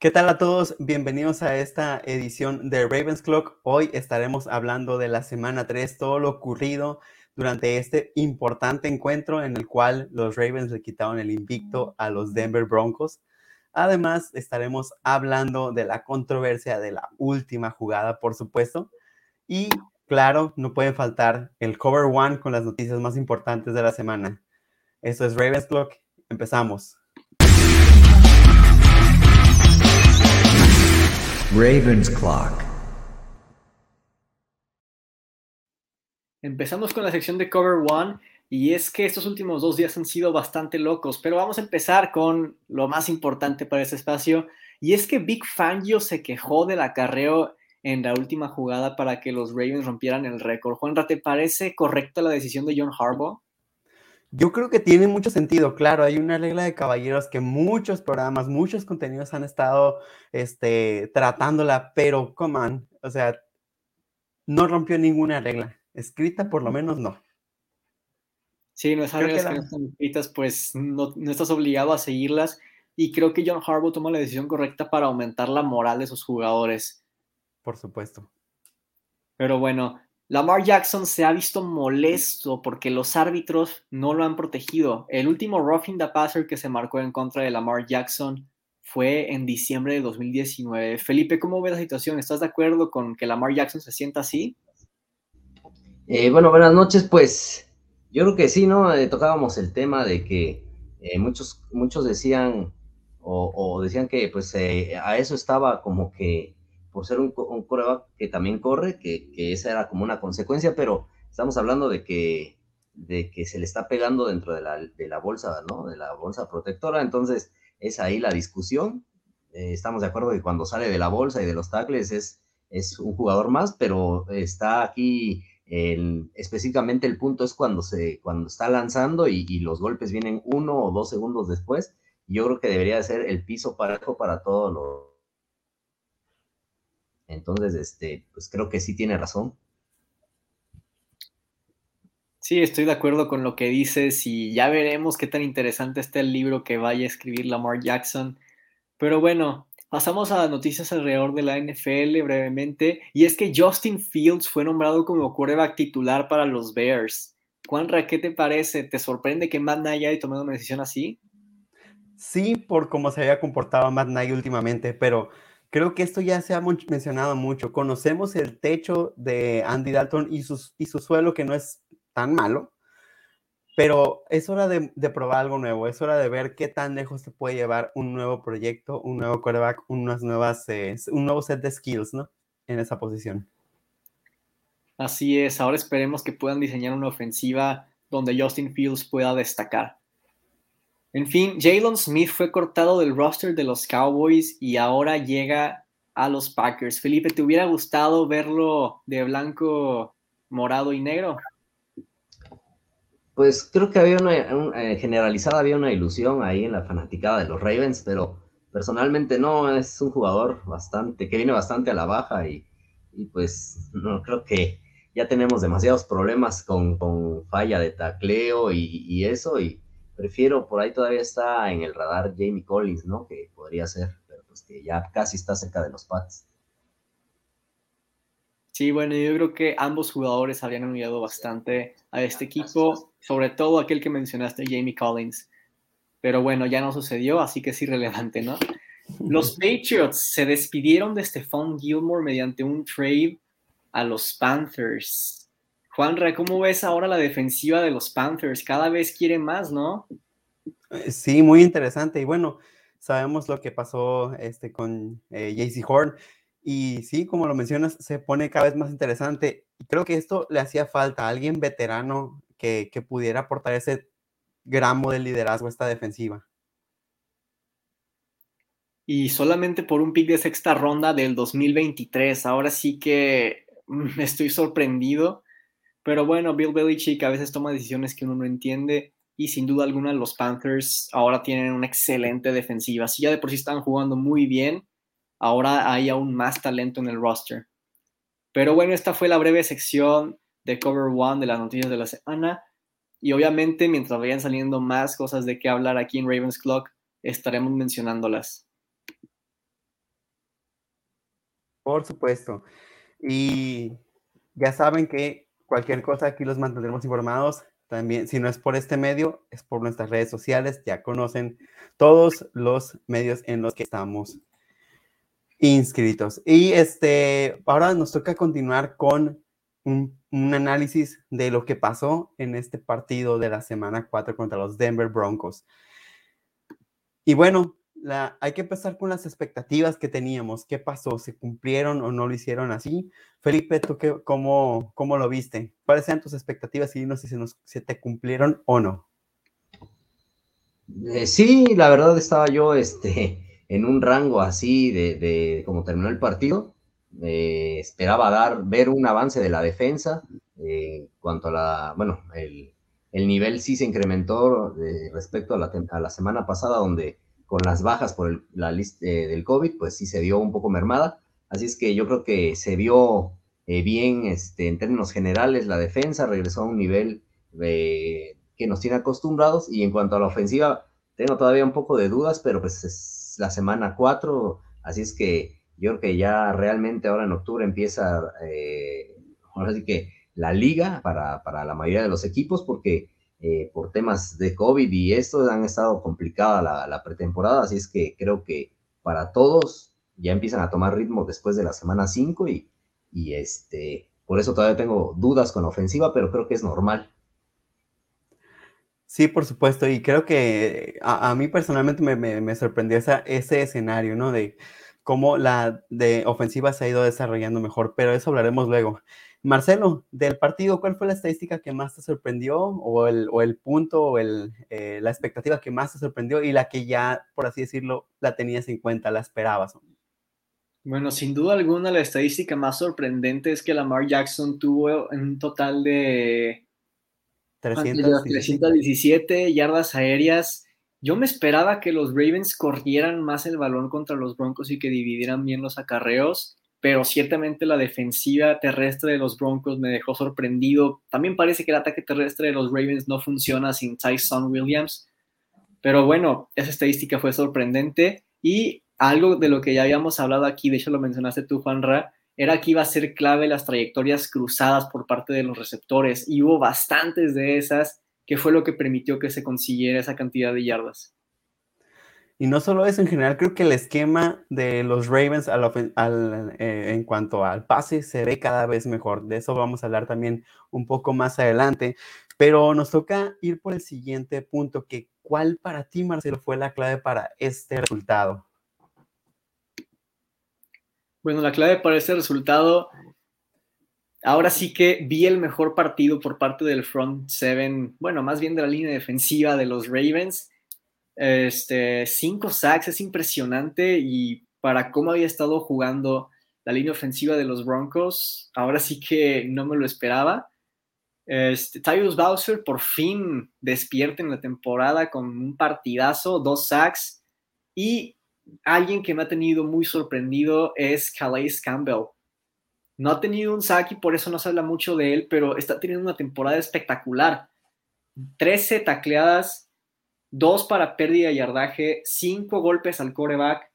¿Qué tal a todos? Bienvenidos a esta edición de Ravens Clock. Hoy estaremos hablando de la semana 3, todo lo ocurrido durante este importante encuentro en el cual los Ravens le quitaron el invicto a los Denver Broncos. Además, estaremos hablando de la controversia de la última jugada, por supuesto. Y claro, no puede faltar el Cover One con las noticias más importantes de la semana. Esto es Ravens Clock. Empezamos. Ravens Clock. Empezamos con la sección de Cover One y es que estos últimos dos días han sido bastante locos, pero vamos a empezar con lo más importante para este espacio y es que Big Fangio se quejó del acarreo en la última jugada para que los Ravens rompieran el récord. Juanra, ¿te parece correcta la decisión de John Harbaugh? Yo creo que tiene mucho sentido, claro, hay una regla de caballeros que muchos programas, muchos contenidos han estado este, tratándola, pero, come on, o sea, no rompió ninguna regla, escrita por lo menos no. Sí, no, esas reglas que, no están escritas, pues no, no, estás obligado a seguirlas, y creo que John Harbaugh toma la decisión correcta para aumentar la moral de sus jugadores. Por supuesto. Pero bueno, Lamar Jackson se ha visto molesto porque los árbitros no lo han protegido. El último roughing the passer que se marcó en contra de Lamar Jackson fue en diciembre de 2019. Felipe, ¿cómo ves la situación? ¿Estás de acuerdo con que Lamar Jackson se sienta así? Eh, bueno, buenas noches. Pues yo creo que sí, ¿no? Eh, tocábamos el tema de que eh, muchos, muchos decían o, o, decían que pues a eso estaba como que por ser un, coreback que también corre, que, que, esa era como una consecuencia, pero estamos hablando de que, de que se le está pegando dentro de la, de la bolsa, ¿no? De la bolsa protectora, entonces es ahí la discusión. Eh, estamos de acuerdo que cuando sale de la bolsa y de los tackles es, es un jugador más, pero está aquí el, específicamente el punto es cuando, se, cuando está lanzando y, y, los golpes vienen uno o dos segundos después. Yo creo que debería ser el piso parejo para todos los entonces, este, pues creo que sí tiene razón. Sí, estoy de acuerdo con lo que dices y ya veremos qué tan interesante está el libro que vaya a escribir Lamar Jackson. Pero bueno, pasamos a las noticias alrededor de la NFL brevemente. Y es que Justin Fields fue nombrado como quarterback titular para los Bears. Juanra, ¿qué te parece? ¿Te sorprende que Matt Nagy haya tomado una decisión así? Sí, por cómo se había comportado Matt Nagy últimamente, pero creo que esto ya se ha mencionado mucho. Conocemos el techo de Andy Dalton y, su suelo, que no es tan malo, pero es hora de, de, probar algo nuevo, es hora de ver qué tan lejos se puede llevar un nuevo proyecto, un nuevo quarterback, unas nuevas, eh, un nuevo set de skills, ¿no? En esa posición. Así es, ahora esperemos que puedan diseñar una ofensiva donde Justin Fields pueda destacar. En fin, Jalen Smith fue cortado del roster de los Cowboys y ahora llega a los Packers. Felipe, ¿te hubiera gustado verlo de blanco, morado y negro? Pues creo que había una, un, eh, generalizada, había una ilusión ahí en la fanaticada de los Ravens, pero personalmente no, es un jugador bastante, que viene bastante a la baja y, pues no creo que ya tenemos demasiados problemas con, con falla de tacleo y, y eso, y prefiero, por ahí todavía está en el radar Jamie Collins, ¿no? Que podría ser, pero pues que ya casi está cerca de los Pats. Sí, bueno, yo creo que ambos jugadores habían ayudado bastante a este equipo, sobre todo aquel que mencionaste, Jamie Collins. Pero bueno, ya no sucedió, así que es irrelevante, ¿no? Los Patriots se despidieron de Stephon Gilmore mediante un trade a los Panthers. Juanra, ¿cómo ves ahora la defensiva de los Panthers? Cada vez quiere más, ¿no? Eh, sí, muy interesante. Y bueno, sabemos lo que pasó este, con eh, JC Horn. Y sí, como lo mencionas, se pone cada vez más interesante. Y creo que esto le hacía falta a alguien veterano que, que pudiera aportar ese gramo de liderazgo a esta defensiva. Y solamente por un pick de sexta ronda del 2023. Ahora sí que me mm, estoy sorprendido pero bueno, Bill Belichick a veces toma decisiones que uno no entiende y sin duda alguna los Panthers ahora tienen una excelente defensiva. Si ya de por sí están jugando muy bien, ahora hay aún más talento en el roster. Pero bueno, esta fue la breve sección de Cover One de las noticias de la semana. Y obviamente, mientras vayan saliendo más cosas de qué hablar aquí en Ravens Clock, estaremos mencionándolas. Por supuesto. Y ya saben que cualquier cosa aquí los mantendremos informados. También, si no es por este medio, es por nuestras redes sociales. Ya conocen todos los medios en los que estamos inscritos. Y este, ahora nos toca continuar con un, un, análisis de lo que pasó en este partido de la semana 4 contra los Denver Broncos. Y bueno, hay que empezar con las expectativas que teníamos. ¿Qué pasó? ¿Se cumplieron o no lo hicieron así? Felipe, ¿tú qué, cómo, cómo lo viste? ¿Cuáles eran tus expectativas y no si se, te cumplieron o no? Eh, sí, la verdad estaba yo este, en un rango así de, cómo terminó el partido. Eh, esperaba dar, ver un avance de la defensa. Eh, cuanto a la, bueno, el, el nivel sí se incrementó de, respecto a la, a la semana pasada, donde con las bajas por el, la lista eh, del COVID, pues sí se vio un poco mermada. Así es que yo creo que se vio eh, bien este, en términos generales la defensa, regresó a un nivel que nos tiene acostumbrados. Y en cuanto a la ofensiva, tengo todavía un poco de dudas, pero pues es la semana 4, así es que yo creo que ya realmente ahora en octubre empieza, eh, ahora sí que la liga para, para la mayoría de los equipos, porque eh, por temas de COVID y esto han estado complicada la, la, pretemporada, así es que creo que para todos ya empiezan a tomar ritmo después de la semana 5 y, y este, por eso todavía tengo dudas con la ofensiva, pero creo que es normal. Sí, por supuesto, y creo que a, a mí personalmente me, me, me sorprendió esa, ese escenario, ¿no? De cómo la de ofensiva se ha ido desarrollando mejor, pero eso hablaremos luego. Marcelo, del partido, ¿cuál fue la estadística que más te sorprendió o el, o el punto o el, eh, la expectativa que más te sorprendió y la que ya, por así decirlo, la tenías en cuenta, la esperabas? Bueno, sin duda alguna la estadística más sorprendente es que Lamar Jackson tuvo un total de 317, 317 yardas aéreas. Yo me esperaba que los Ravens corrieran más el balón contra los Broncos y que dividieran bien los acarreos pero ciertamente la defensiva terrestre de los Broncos me dejó sorprendido. También parece que el ataque terrestre de los Ravens no funciona sin Tyson Williams, pero bueno, esa estadística fue sorprendente y algo de lo que ya habíamos hablado aquí, de hecho lo mencionaste tú, Juanra, era que iba a ser clave las trayectorias cruzadas por parte de los receptores y hubo bastantes de esas, que fue lo que permitió que se consiguiera esa cantidad de yardas. Y no solo eso, en general creo que el esquema de los Ravens eh, en cuanto al pase se ve cada vez mejor. De eso vamos a hablar también un poco más adelante. Pero nos toca ir por el siguiente punto, que ¿cuál para ti, Marcelo, fue la clave para este resultado? Bueno, la clave para este resultado, ahora sí que vi el mejor partido por parte del front seven, bueno, más bien de la línea defensiva de los Ravens este, cinco sacks es impresionante y para cómo había estado jugando la línea ofensiva de los Broncos, ahora sí que no me lo esperaba. Este, Tyus Bowser por fin despierta en la temporada con un partidazo, dos sacks y alguien que me ha tenido muy sorprendido es Calais Campbell. No ha tenido un sack y por eso no se habla mucho de él, pero está teniendo una temporada espectacular. 13 tacleadas, dos para pérdida de yardaje, cinco golpes al coreback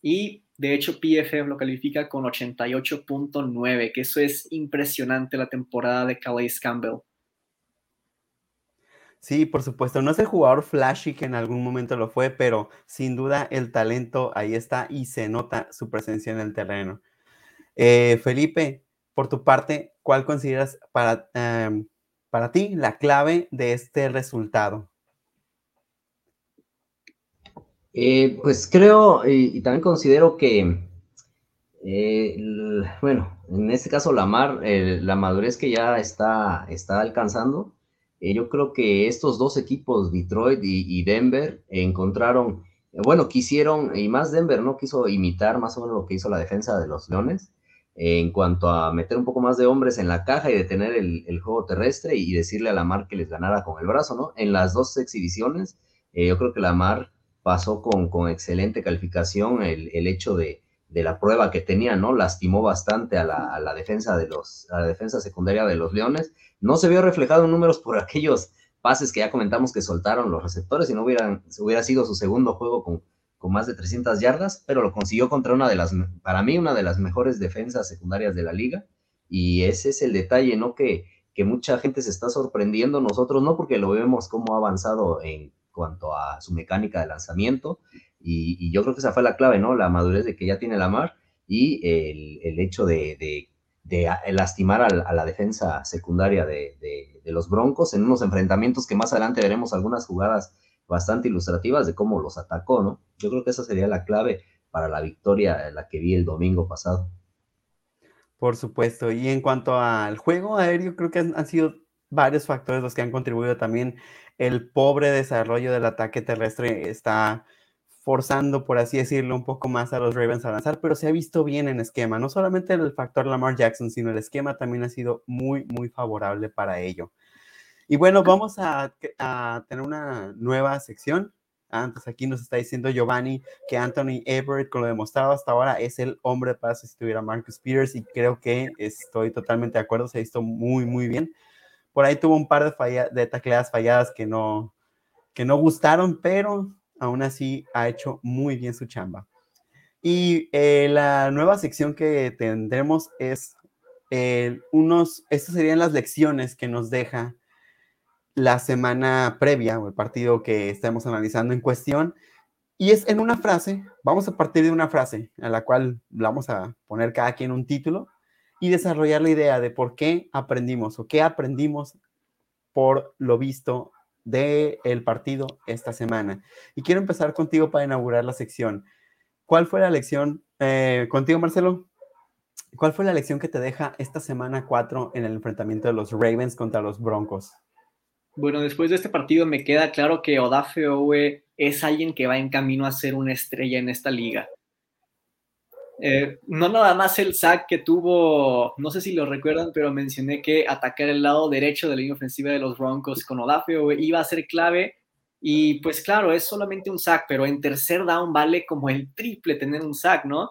y de hecho PFF lo califica con 88.9, que eso es impresionante la temporada de Calais Campbell. Sí, por supuesto, no es el jugador flashy que en algún momento lo fue, pero sin duda el talento ahí está y se nota su presencia en el terreno. Eh, Felipe, por tu parte, ¿cuál consideras para, um, para ti la clave de este resultado? Eh, pues creo y, también considero que, eh, bueno, en este caso la, mar, eh, la madurez que ya está, está alcanzando, eh, yo creo que estos dos equipos, Detroit y, Denver, encontraron, bueno, quisieron, y más Denver, ¿no? Quiso imitar más o menos lo que hizo la defensa de los Leones en cuanto a meter un poco más de hombres en la caja y detener el, el juego terrestre y decirle a la Mar que les ganara con el brazo, ¿no? En las dos exhibiciones, yo creo que la Mar pasó con, con excelente calificación el, el hecho de, de, la prueba que tenía, ¿no? Lastimó bastante a la, a la, defensa de los, a la defensa secundaria de los Leones. No se vio reflejado en números por aquellos pases que ya comentamos que soltaron los receptores y no hubieran, hubiera sido su segundo juego con, con más de 300 yardas, pero lo consiguió contra una de las, para mí, una de las mejores defensas secundarias de la liga. Y ese es el detalle, ¿no? Que, que mucha gente se está sorprendiendo, nosotros no, porque lo vemos cómo ha avanzado en cuanto a su mecánica de lanzamiento. Y, yo creo que esa fue la clave, ¿no? La madurez de que ya tiene la mar y el, hecho de, lastimar a, la defensa secundaria de, los Broncos en unos enfrentamientos que más adelante veremos algunas jugadas bastante ilustrativas de cómo los atacó, ¿no? Yo creo que esa sería la clave para la victoria, la que vi el domingo pasado. Por supuesto. Y en cuanto al juego aéreo, creo que han, sido varios factores los que han contribuido también. El pobre desarrollo del ataque terrestre está forzando, por así decirlo, un poco más a los Ravens a lanzar, pero se ha visto bien en esquema. No solamente el factor Lamar Jackson, sino el esquema también ha sido muy, muy favorable para ello. Y bueno, vamos a, tener una nueva sección. Antes aquí nos está diciendo Giovanni que Anthony Everett, con lo demostrado hasta ahora, es el hombre para sustituir a Marcus Peters y creo que estoy totalmente de acuerdo, se ha visto muy, muy bien. Por ahí tuvo un par de, falla, tacleadas falladas que no, que no gustaron, pero aún así ha hecho muy bien su chamba. Y eh, la nueva sección que tendremos es eh, unos, estas serían las lecciones que nos deja la semana previa o el partido que estamos analizando en cuestión. Y es en una frase, vamos a partir de una frase a la cual vamos a poner cada quien un título y desarrollar la idea de por qué aprendimos o qué aprendimos por lo visto del el partido esta semana. Y quiero empezar contigo para inaugurar la sección. ¿Cuál fue la lección, eh, contigo Marcelo? ¿Cuál fue la lección que te deja esta semana 4 en el enfrentamiento de los Ravens contra los Broncos? Bueno, después de este partido me queda claro que Odafe Owe es alguien que va en camino a ser una estrella en esta liga. Eh, no nada más el sack que tuvo, no sé si lo recuerdan, pero mencioné que atacar el lado derecho de la línea ofensiva de los Broncos con Odafe Owe iba a ser clave. Y pues claro, es solamente un sack, pero en tercer down vale como el triple tener un sack, ¿no?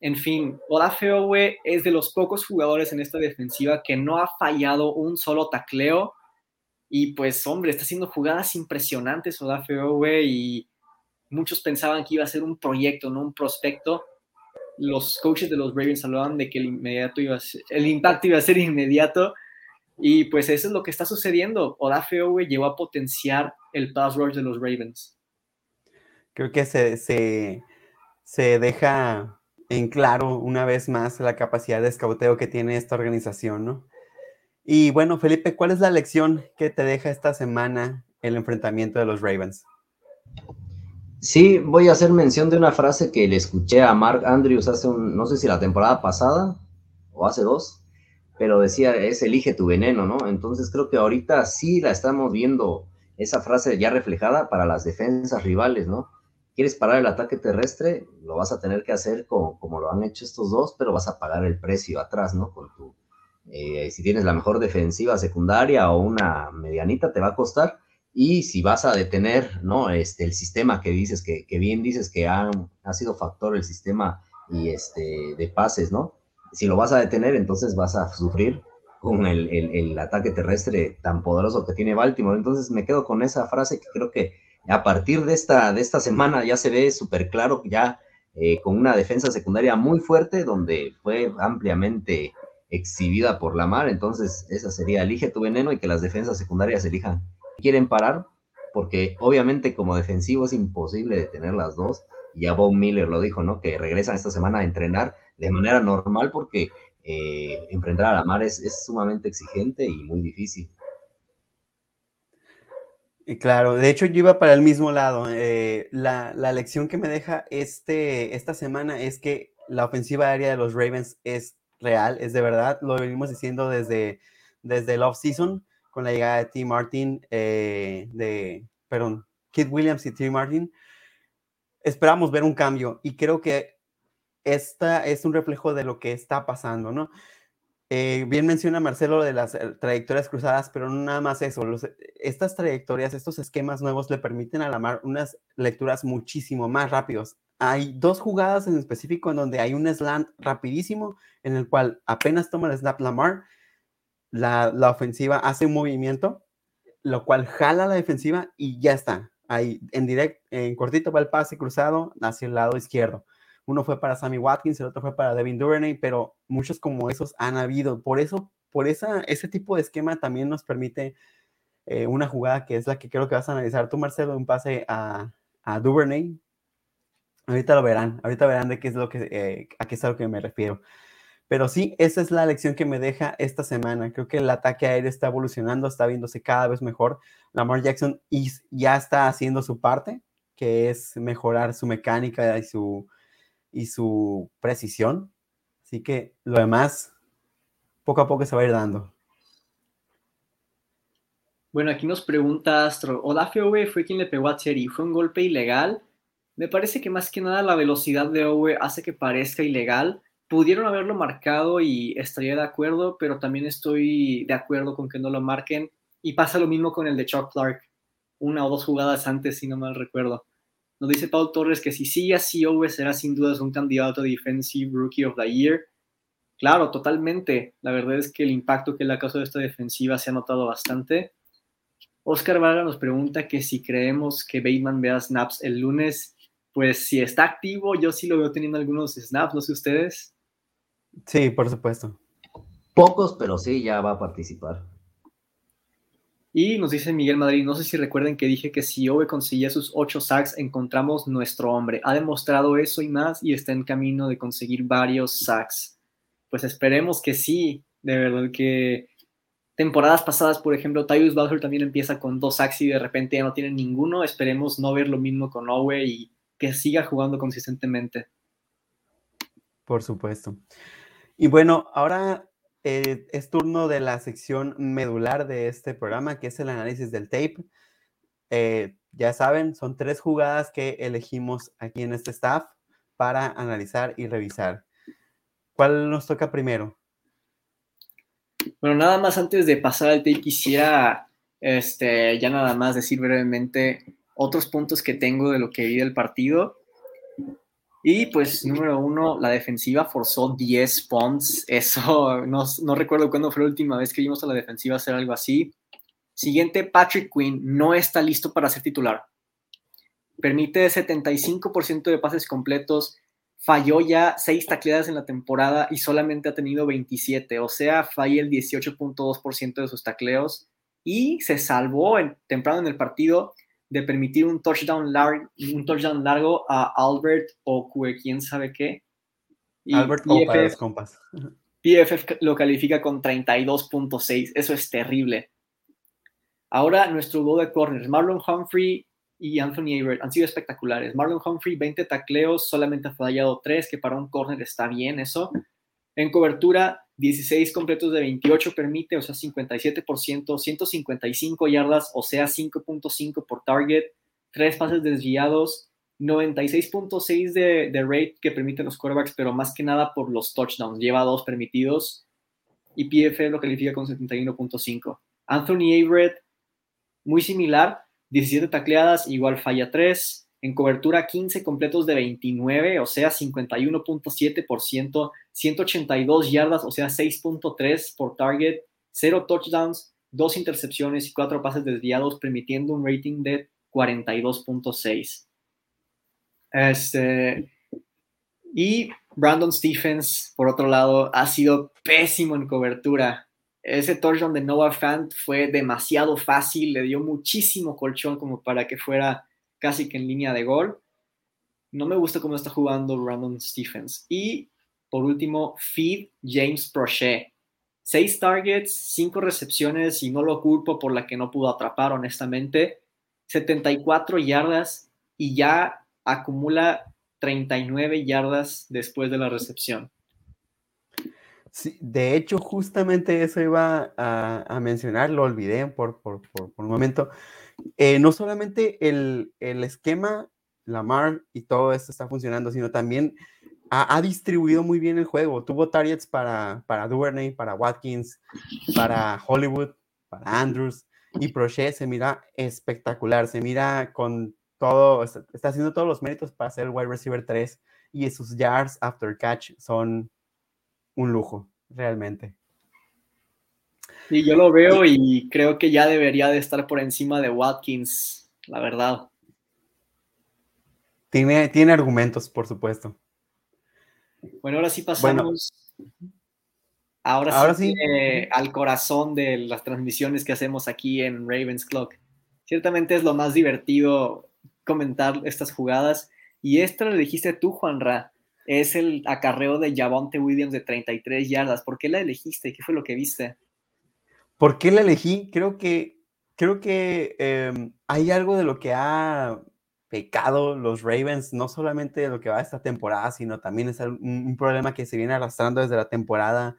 En fin, Odafe Owe es de los pocos jugadores en esta defensiva que no ha fallado un solo tacleo y pues, hombre, está haciendo jugadas impresionantes Odafe Owe y muchos pensaban que iba a ser un proyecto, no un prospecto. Los coaches de los Ravens hablaban de que el, inmediato iba el impacto iba a ser inmediato. Y pues eso es lo que está sucediendo. Odafe Owe llegó a potenciar el pass rush de los Ravens. Creo que se, se, se deja en claro una vez más la capacidad de escauteo que tiene esta organización, ¿no? Y bueno, Felipe, ¿cuál es la lección que te deja esta semana el enfrentamiento de los Ravens? Sí, voy a hacer mención de una frase que le escuché a Mark Andrews hace un, no sé si la temporada pasada o hace dos, pero decía, es elige tu veneno, ¿no? Entonces creo que ahorita sí la estamos viendo esa frase ya reflejada para las defensas rivales, ¿no? Quieres parar el ataque terrestre, lo vas a tener que hacer como, como lo han hecho estos dos, pero vas a pagar el precio atrás, ¿no? Con tu, eh, si tienes la mejor defensiva secundaria o una medianita, te va a costar. Y si vas a detener, ¿no? Este, el sistema que dices, que, bien dices que ha, ha, sido factor el sistema y este, de pases, ¿no? Si lo vas a detener, entonces vas a sufrir con el, el, ataque terrestre tan poderoso que tiene Baltimore. Entonces me quedo con esa frase que creo que a partir de esta, de esta semana ya se ve súper claro, ya eh, con una defensa secundaria muy fuerte, donde fue ampliamente exhibida por la mar, entonces esa sería elige tu veneno y que las defensas secundarias elijan. Quieren parar porque obviamente como defensivo es imposible detener las dos. Ya Bob Miller lo dijo, ¿no? Que regresan esta semana a entrenar de manera normal porque eh, enfrentar a la mar es, sumamente exigente y muy difícil. Claro, de hecho yo iba para el mismo lado. Eh, la, la, lección que me deja este, esta semana es que la ofensiva aérea de los Ravens es real, es de verdad, lo venimos diciendo desde, desde el off-season, con la llegada de T. Martin, eh, de, perdón, Kid Williams y T. Martin, esperamos ver un cambio y creo que esta es un reflejo de lo que está pasando, ¿no? Eh, bien menciona Marcelo de las eh, trayectorias cruzadas, pero no nada más eso. estas trayectorias, estos esquemas nuevos le permiten a la mar unas lecturas muchísimo más rápidos hay dos jugadas en específico en donde hay un slant rapidísimo en el cual apenas toma el snap Lamar, la, la ofensiva hace un movimiento, lo cual jala la defensiva y ya está. ahí en direct, en cortito va el pase cruzado hacia el lado izquierdo. Uno fue para Sammy Watkins, el otro fue para Devin Duvernay, pero muchos como esos han habido. Por eso, por esa, ese tipo de esquema también nos permite eh, una jugada que es la que creo que vas a analizar tú, Marcelo, un pase a, a Duvernay. Ahorita lo verán, ahorita verán de qué es lo que, eh, a qué es a lo que me refiero. Pero sí, esa es la lección que me deja esta semana. Creo que el ataque aéreo está evolucionando, está viéndose cada vez mejor. Lamar Jackson ya está haciendo su parte, que es mejorar su mecánica y su, y su precisión. Así que lo demás, poco a poco se va a ir dando. Bueno, aquí nos pregunta Astro, Olafio Owe fue quien le pegó a Cherry, ¿fue un golpe ilegal? Me parece que más que nada la velocidad de Owe hace que parezca ilegal. Pudieron haberlo marcado y estaría de acuerdo, pero también estoy de acuerdo con que no lo marquen. Y pasa lo mismo con el de Chuck Clark, una o dos jugadas antes, si no mal recuerdo. Nos dice Paul Torres que si sigue así, Owe será sin dudas un candidato a Defensive Rookie of the Year. Claro, totalmente. La verdad es que el impacto que le ha causado esta defensiva se ha notado bastante. Oscar Vargas nos pregunta que si creemos que Bateman vea snaps el lunes, pues si está activo, yo sí lo veo teniendo algunos snaps, no sé ustedes. Sí, por supuesto. Pocos, pero sí, ya va a participar. Y nos dice Miguel Madrid, no sé si recuerden que dije que si Ove conseguía sus ocho sacks, encontramos nuestro hombre. Ha demostrado eso y más y está en camino de conseguir varios sacks. Pues esperemos que sí, de verdad que temporadas pasadas, por ejemplo, Tyus Bowser también empieza con dos sacks y de repente ya no tiene ninguno. Esperemos no ver lo mismo con Owe y que siga jugando consistentemente. Por supuesto. Y bueno, ahora eh, es turno de la sección medular de este programa, que es el análisis del tape. Eh, ya saben, son tres jugadas que elegimos aquí en este staff para analizar y revisar. ¿Cuál nos toca primero? Bueno, nada más antes de pasar al tape, quisiera este, ya nada más decir brevemente otros puntos que tengo de lo que vi del partido. Y pues, número uno, la defensiva forzó 10 punts. Eso no, no recuerdo cuándo fue la última vez que vimos a la defensiva hacer algo así. Siguiente, Patrick Quinn no está listo para ser titular. Permite 75% de pases completos, falló ya seis tacleadas en la temporada y solamente ha tenido 27, o sea, falla el 18.2% de sus tacleos y se salvó temprano en el partido de permitir un touchdown, largo, un touchdown largo a Albert o quién sabe qué. Albert o para los compas. PFF lo califica con 32.6, eso es terrible. Ahora nuestro dúo de corners, Marlon Humphrey y Anthony Averett han sido espectaculares. Marlon Humphrey, 20 tacleos, solamente ha fallado 3, que para un corner está bien eso. En cobertura, 16 completos de 28 permite, o sea, 57%, 155 yardas, o sea, 5.5 por target, 3 pases desviados, 96.6 de, rate que permiten los quarterbacks, pero más que nada por los touchdowns. Lleva dos permitidos y PFF lo califica con 71.5. Anthony Averett, muy similar, 17 tacleadas, igual falla 3. En cobertura 15 completos de 29, o sea, 51.7%, 182 yardas, o sea, 6.3 por target, 0 touchdowns, 2 intercepciones y 4 pases desviados, permitiendo un rating de 42.6. Este, y Brandon Stephens, por otro lado, ha sido pésimo en cobertura ese touchdown de Noah Fant fue demasiado fácil, le dio muchísimo colchón como para que fuera casi que en línea de gol. No me gusta cómo está jugando Brandon Stephens. Y por último, Feed James Prochet. Seis targets, cinco recepciones y no lo culpo por la que no pudo atrapar, honestamente. 74 yardas y ya acumula 39 yardas después de la recepción de hecho, justamente eso iba a, mencionar, lo olvidé por, por, un momento. Eh, no solamente el, esquema, Lamar y todo esto está funcionando, sino también ha, distribuido muy bien el juego. Tuvo targets para, para Duvernay, para Watkins, para Hollywood, para Andrews y Prochet se mira espectacular, se mira con todo, está, está haciendo todos los méritos para ser el wide receiver 3 y sus yards after catch son un lujo, realmente. Y yo lo veo y creo que ya debería de estar por encima de Watkins, la verdad. Tiene, tiene argumentos, por supuesto. Bueno, ahora sí pasamos. ahora, ahora sí, sí. eh, al corazón de las transmisiones que hacemos aquí en Ravens Clock. Ciertamente es lo más divertido comentar estas jugadas. Y esta lo dijiste tú, Juan Ra. Es el acarreo de Javonte Williams de 33 yardas. ¿Por qué la elegiste? ¿Qué fue lo que viste? ¿Por qué la elegí? Creo que, creo que eh, hay algo de lo que ha pecado los Ravens, no solamente de lo que va esta temporada, sino también es un, problema que se viene arrastrando desde la temporada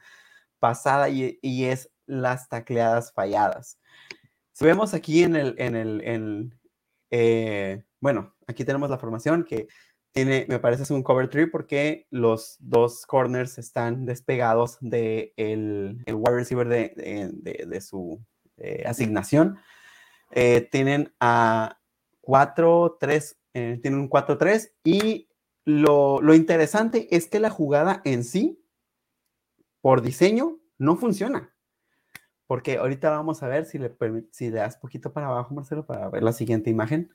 pasada y, es las tacleadas falladas. Si vemos aquí en el, en el, eh, bueno, aquí tenemos la formación que tiene, me parece es un cover tree porque los dos corners están despegados del de wide receiver de, de, de su eh, asignación. Eh, tienen a 4-3, eh, tienen un 4-3 y lo, lo interesante es que la jugada en sí, por diseño, no funciona. Porque ahorita vamos a ver si le, si le das poquito para abajo, Marcelo, para ver la siguiente imagen.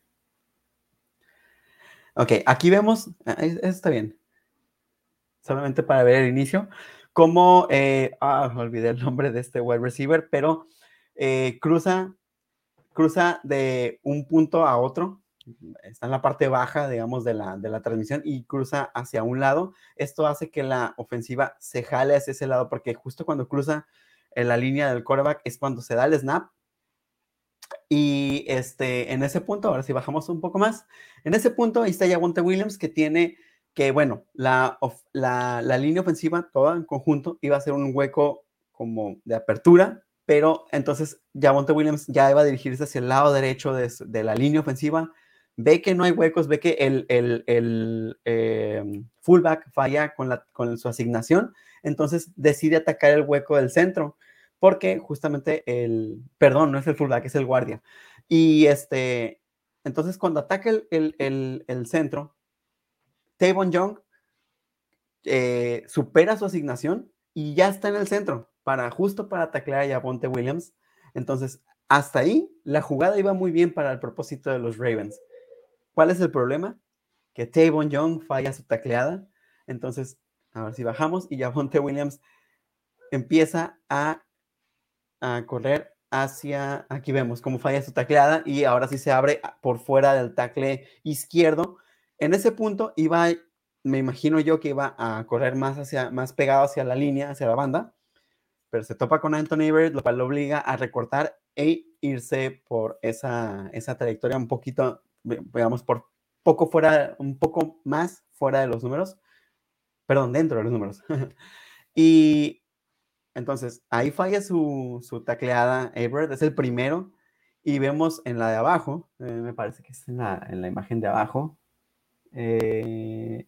Ok, aquí vemos, eso está bien. Solamente para ver el inicio, como, eh, ah, olvidé el nombre de este wide receiver, pero eh, cruza, cruza de un punto a otro, está en la parte baja, digamos, de la, de la transmisión y cruza hacia un lado. Esto hace que la ofensiva se jale hacia ese lado, porque justo cuando cruza la línea del quarterback es cuando se da el snap y este, en ese punto, ahora si bajamos un poco más, en ese punto ahí está Javonte Williams que tiene que, bueno, la, la, línea ofensiva toda en conjunto iba a ser un hueco como de apertura, pero entonces Javonte Williams ya iba a dirigirse hacia el lado derecho de, de la línea ofensiva, ve que no hay huecos, ve que el, el, el eh, fullback falla con, la, con su asignación, entonces decide atacar el hueco del centro porque justamente el, perdón, no es el fullback, es el guardia. Y este, entonces cuando ataca el, el, el, centro, Tavon Young eh, supera su asignación y ya está en el centro, para, justo para taclear a Javonte Williams. Entonces, hasta ahí, la jugada iba muy bien para el propósito de los Ravens. ¿Cuál es el problema? Que Tavon Young falla su tacleada. Entonces, a ver si bajamos y Javonte Williams empieza a a correr hacia, aquí vemos cómo falla su tacleada y ahora sí se abre por fuera del tacle izquierdo. En ese punto iba, me imagino yo que iba a correr más hacia, más pegado hacia la línea, hacia la banda, pero se topa con Anthony Everett, lo cual lo obliga a recortar e irse por esa, esa trayectoria un poquito, digamos, por poco fuera, un poco más fuera de los números, perdón, dentro de los números. y entonces, ahí falla su, su tacleada Everett, es el primero. Y vemos en la de abajo, eh, me parece que es en la, en la imagen de abajo. Eh,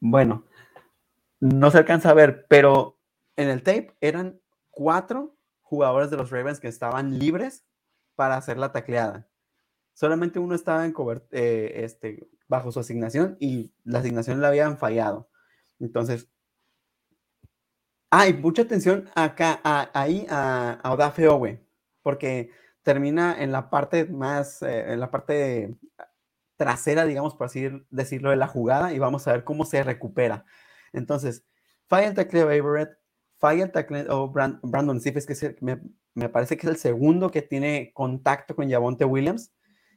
bueno, no se alcanza a ver, pero en el tape eran cuatro jugadores de los Ravens que estaban libres para hacer la tacleada. Solamente uno estaba en eh, este, bajo su asignación y la asignación la habían fallado. Entonces, hay mucha atención acá, a, ahí a, a Odafe Owe, porque termina en la parte más, eh, en la parte trasera, digamos, por así decirlo, de la jugada y vamos a ver cómo se recupera. Entonces, falla el tackle de Everett, falla el tackle de oh, Brand, Brandon Sifes, que es el, me, me, parece que es el segundo que tiene contacto con Javonte Williams,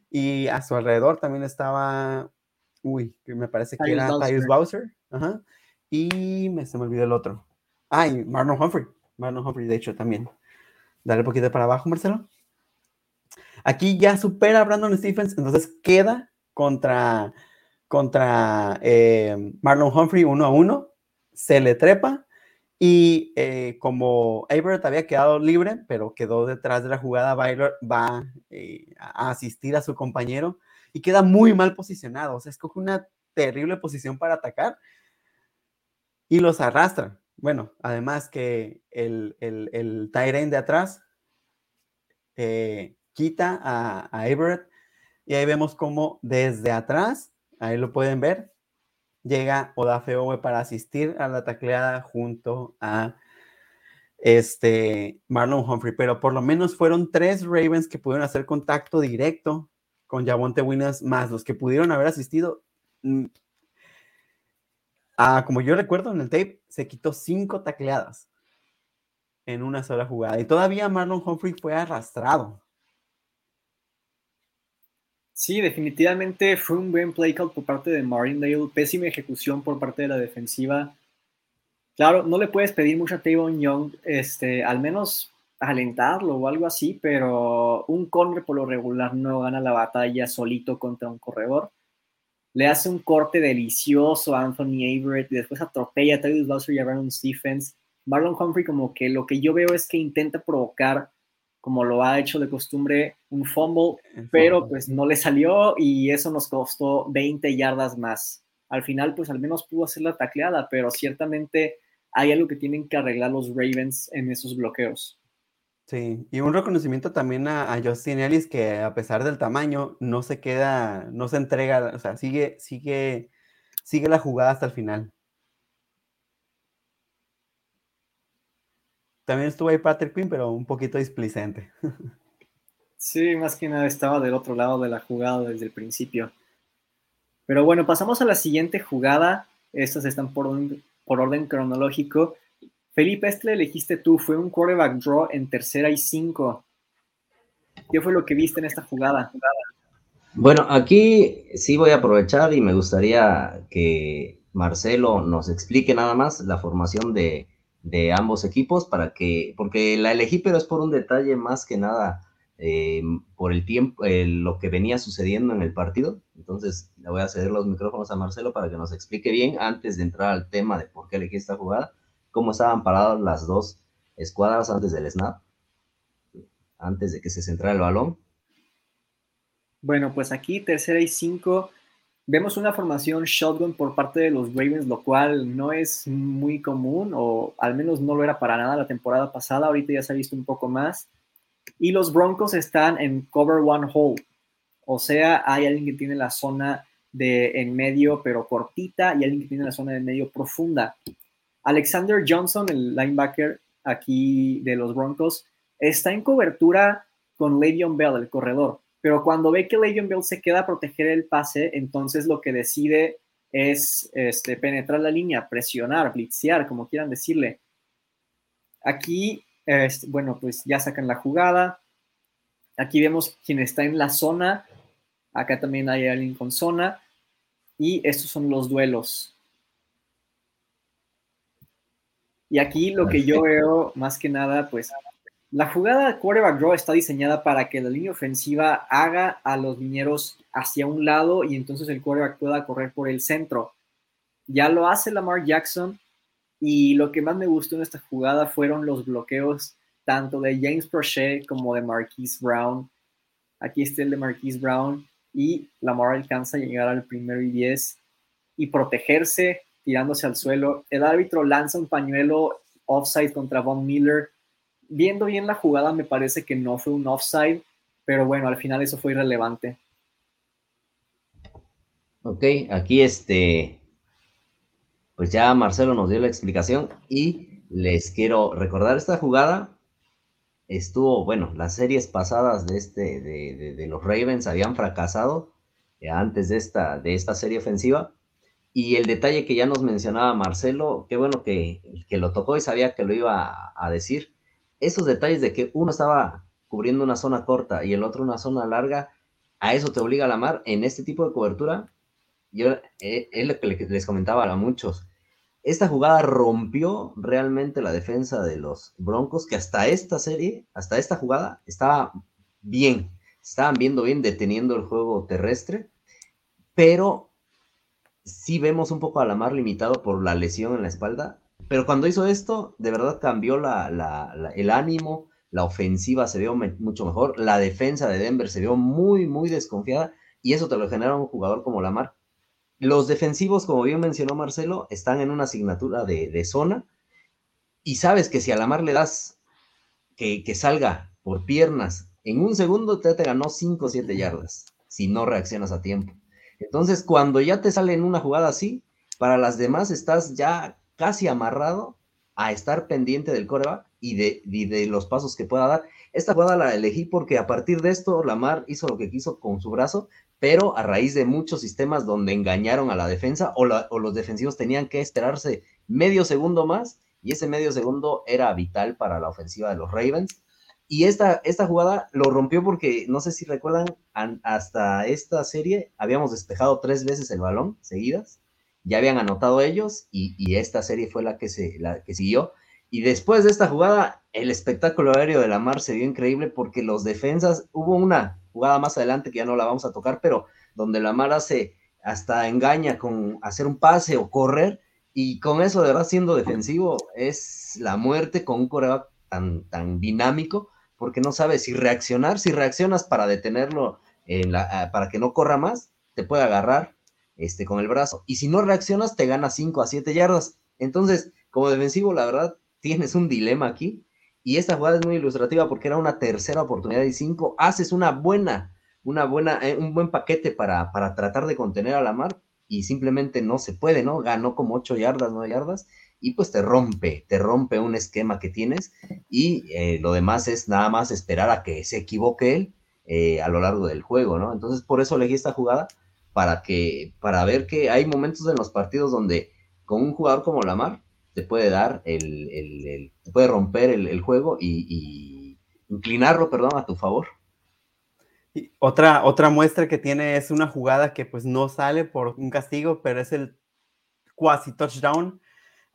y a su alrededor también estaba, uy, me parece que Tyus era Tyus Bowser, Ajá, y me, se me olvidó el otro. Ah, Marlon Humphrey. Marlon Humphrey, de hecho, también. Dale un poquito para abajo, Marcelo. Aquí ya supera a Brandon Stephens, entonces queda contra, contra eh, Marlon Humphrey uno a uno. Se le trepa y eh, como Everett había quedado libre, pero quedó detrás de la jugada, Baylor va eh, a asistir a su compañero y queda muy mal posicionado. O sea, escoge una terrible posición para atacar y los arrastra. Bueno, además que el, el, el de atrás eh, quita a, Everett y ahí vemos como desde atrás, ahí lo pueden ver, llega Odafe Owe para asistir a la tacleada junto a este Marlon Humphrey, pero por lo menos fueron tres Ravens que pudieron hacer contacto directo con Javonte Williams, más los que pudieron haber asistido. Ah, como yo recuerdo en el tape, se quitó cinco tacleadas en una sola jugada. Y todavía Marlon Humphrey fue arrastrado. Sí, definitivamente fue un buen play call por parte de Marindale, pésima ejecución por parte de la defensiva. Claro, no le puedes pedir mucho a Tavon Young, este, al menos alentarlo o algo así, pero un corner por lo regular no gana la batalla solito contra un corredor. Le hace un corte delicioso a Anthony Averett y después atropella a Travis Bowser y a Brandon Stephens. Marlon Humphrey como que lo que yo veo es que intenta provocar como lo ha hecho de costumbre, un fumble, pero pues no le salió y eso nos costó 20 yardas más. Al final, pues al menos pudo hacer la tacleada, pero ciertamente hay algo que tienen que arreglar los Ravens en esos bloqueos. Sí, y un reconocimiento también a, Justin Ellis que a pesar del tamaño no se queda, no se entrega, o sea, sigue, sigue, sigue la jugada hasta el final. También estuvo ahí Patrick Quinn, pero un poquito displicente. Sí, más que nada estaba del otro lado de la jugada desde el principio. Pero bueno, pasamos a la siguiente jugada. Estas están por orden, por orden cronológico. Felipe, este le elegiste tú. Fue un quarterback draw en tercera y cinco. ¿Qué fue lo que viste en esta jugada? Bueno, aquí sí voy a aprovechar y me gustaría que Marcelo nos explique nada más la formación de, ambos equipos para que, porque la elegí, pero es por un detalle más que nada, eh, por el tiempo, lo que venía sucediendo en el partido. Entonces, le voy a ceder los micrófonos a Marcelo para que nos explique bien, antes de entrar al tema de por qué elegí esta jugada, cómo estaban paradas las dos escuadras antes del snap, antes de que se centrara el balón. Bueno, pues aquí tercera y cinco Vemos una formación shotgun por parte de los Ravens, lo cual no es muy común, o al menos no lo era para nada la temporada pasada. Ahorita ya se ha visto un poco más. Y los Broncos están en cover one hole. O sea, hay alguien que tiene la zona de en medio, pero cortita, y alguien que tiene la zona de medio profunda. Alexander Johnson, el linebacker aquí de los Broncos, está en cobertura con Le'Veon Bell, el corredor. Pero cuando ve que Le'Veon Bell se queda a proteger el pase, entonces lo que decide es este, penetrar la línea, presionar, blitzear, como quieran decirle. Aquí, este, bueno, pues ya sacan la jugada. Aquí vemos quién está en la zona. Acá también hay alguien con zona. Y estos son los duelos. Y aquí lo que yo veo más que nada, pues la jugada quarterback draw está diseñada para que la línea ofensiva haga a los mineros hacia un lado y entonces el quarterback pueda correr por el centro. Ya lo hace Lamar Jackson y lo que más me gustó en esta jugada fueron los bloqueos tanto de James Prochet como de Marquise Brown. Aquí está el de Marquise Brown y Lamar alcanza a llegar al primero y diez y protegerse tirándose al suelo. El árbitro lanza un pañuelo offside contra Von Miller viendo bien la jugada, me parece que no fue un offside, pero bueno, al final eso fue irrelevante. Ok, aquí este, pues ya Marcelo nos dio la explicación y les quiero recordar esta jugada. Estuvo, bueno, las series pasadas de, este, de, los Ravens habían fracasado eh, antes de esta, de esta serie ofensiva. Y el detalle que ya nos mencionaba Marcelo, qué bueno que, que lo tocó y sabía que lo iba a decir esos detalles de que uno estaba cubriendo una zona corta y el otro una zona larga, a eso te obliga a la mar en este tipo de cobertura. Yo eh, es lo que les comentaba a muchos. Esta jugada rompió realmente la defensa de los Broncos, que hasta esta serie, hasta esta jugada, estaba bien. Estaban viendo bien, deteniendo el juego terrestre, pero sí vemos un poco a la mar limitado por la lesión en la espalda pero cuando hizo esto, de verdad cambió el ánimo, la ofensiva se vio mucho mejor, la defensa de Denver se vio muy, muy desconfiada y eso te lo genera un jugador como Lamar. Los defensivos, como bien mencionó Marcelo, están en una asignatura de, zona y sabes que si a Lamar le das que, salga por piernas en un segundo, te, te ganó 5 o 7 yardas si no reaccionas a tiempo. Entonces, cuando ya te sale en una jugada así, para las demás estás ya casi amarrado a estar pendiente del coreback y de, de, los pasos que pueda dar. esta jugada la elegí porque a partir de esto Lamar hizo lo que quiso con su brazo, pero a raíz de muchos sistemas donde engañaron a la defensa o, o los defensivos tenían que esperarse medio segundo más y ese medio segundo era vital para la ofensiva de los Ravens. Y esta, esta jugada lo rompió porque, no sé si recuerdan, hasta esta serie habíamos despejado tres veces el balón seguidas, ya habían anotado ellos y, esta serie fue la que, se, la que siguió. Y después de esta jugada, el espectáculo aéreo de la Mar se vio increíble porque los defensas, hubo una jugada más adelante que ya no la vamos a tocar, pero donde la Mar hace hasta engaña con hacer un pase o correr y con eso, de verdad, siendo defensivo, es la muerte con un coreback tan, tan dinámico, porque no sabes si reaccionar, si reaccionas para detenerlo, en la, ah, para que no corra más, te puede agarrar este, con el brazo. Y si no reaccionas, te gana 5 a 7 yardas. Entonces, como defensivo, la verdad, tienes un dilema aquí. Y esta jugada es muy ilustrativa porque era una tercera oportunidad y 5. Haces una buena, una buena, eh, un buen paquete para, para tratar de contener a la mar, y simplemente no se puede, ¿no? Ganó como 8 yardas, 9 yardas y pues te rompe, te rompe un esquema que tienes y eh, lo demás es nada más esperar a que se equivoque él eh, a lo largo del juego, ¿no? Entonces por eso elegí esta jugada para que, para ver que hay momentos en los partidos donde con un jugador como Lamar te puede dar el, el, puede romper el, juego y, y inclinarlo, perdón, a tu favor otra, otra muestra que tiene es una jugada que pues no sale por un castigo, pero es el cuasi touchdown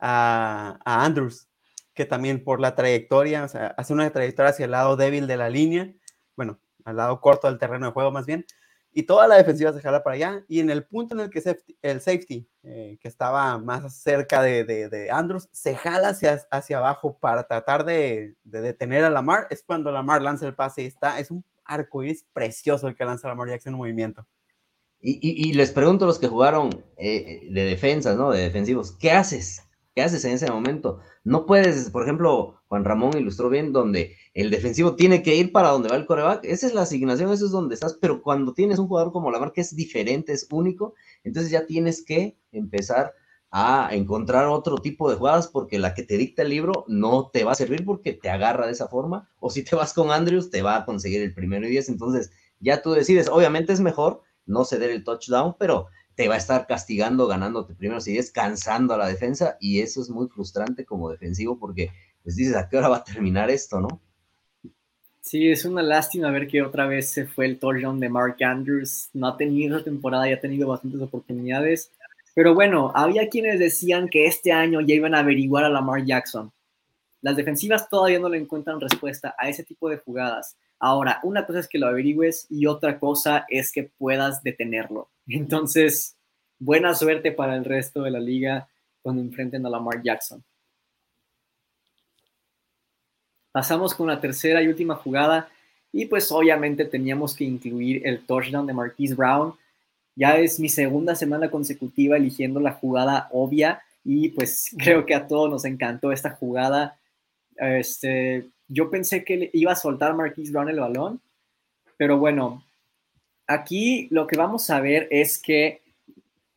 a, Andrews, que también por la trayectoria, o sea, hace una trayectoria hacia el lado débil de la línea, bueno, al lado corto del terreno de juego más bien, y toda la defensiva se jala para allá, y en el punto en el que el safety, eh, que estaba más cerca de, Andrews, se jala hacia, hacia abajo para tratar de, detener a Lamar, es cuando Lamar lanza el pase y está, es un arcoíris precioso el que lanza Lamar Jackson en movimiento. Y, les pregunto a los que jugaron eh, de defensas, ¿no? De defensivos, ¿qué haces? ¿Qué haces en ese momento? No puedes, por ejemplo, Juan Ramón ilustró bien donde el defensivo tiene que ir para donde va el coreback. Esa es la asignación, eso es donde estás. Pero cuando tienes un jugador como Lamar que es diferente, es único, entonces ya tienes que empezar a encontrar otro tipo de jugadas porque la que te dicta el libro no te va a servir porque te agarra de esa forma. O si te vas con Andrews, te va a conseguir el primero y diez. Entonces ya tú decides. Obviamente es mejor no ceder el touchdown, pero te va a estar castigando, ganándote primero si es cansando a la defensa. Y eso es muy frustrante como defensivo porque les dices a qué hora va a terminar esto, ¿no? Sí, es una lástima ver que otra vez se fue el touchdown de Mark Andrews. No ha tenido temporada, ya ha tenido bastantes oportunidades. Pero bueno, había quienes decían que este año ya iban a averiguar a Lamar Jackson. Las defensivas todavía no le encuentran respuesta a ese tipo de jugadas. Ahora, una cosa es que lo averigües y otra cosa es que puedas detenerlo. Entonces, buena suerte para el resto de la liga cuando enfrenten a Lamar Jackson. Pasamos con la tercera y última jugada y pues obviamente teníamos que incluir el touchdown de Marquise Brown ya es mi segunda semana consecutiva eligiendo la jugada obvia y pues creo que a todos nos encantó esta jugada. Este, yo pensé que iba a soltar Marquise Brown el balón, pero bueno, aquí lo que vamos a ver es que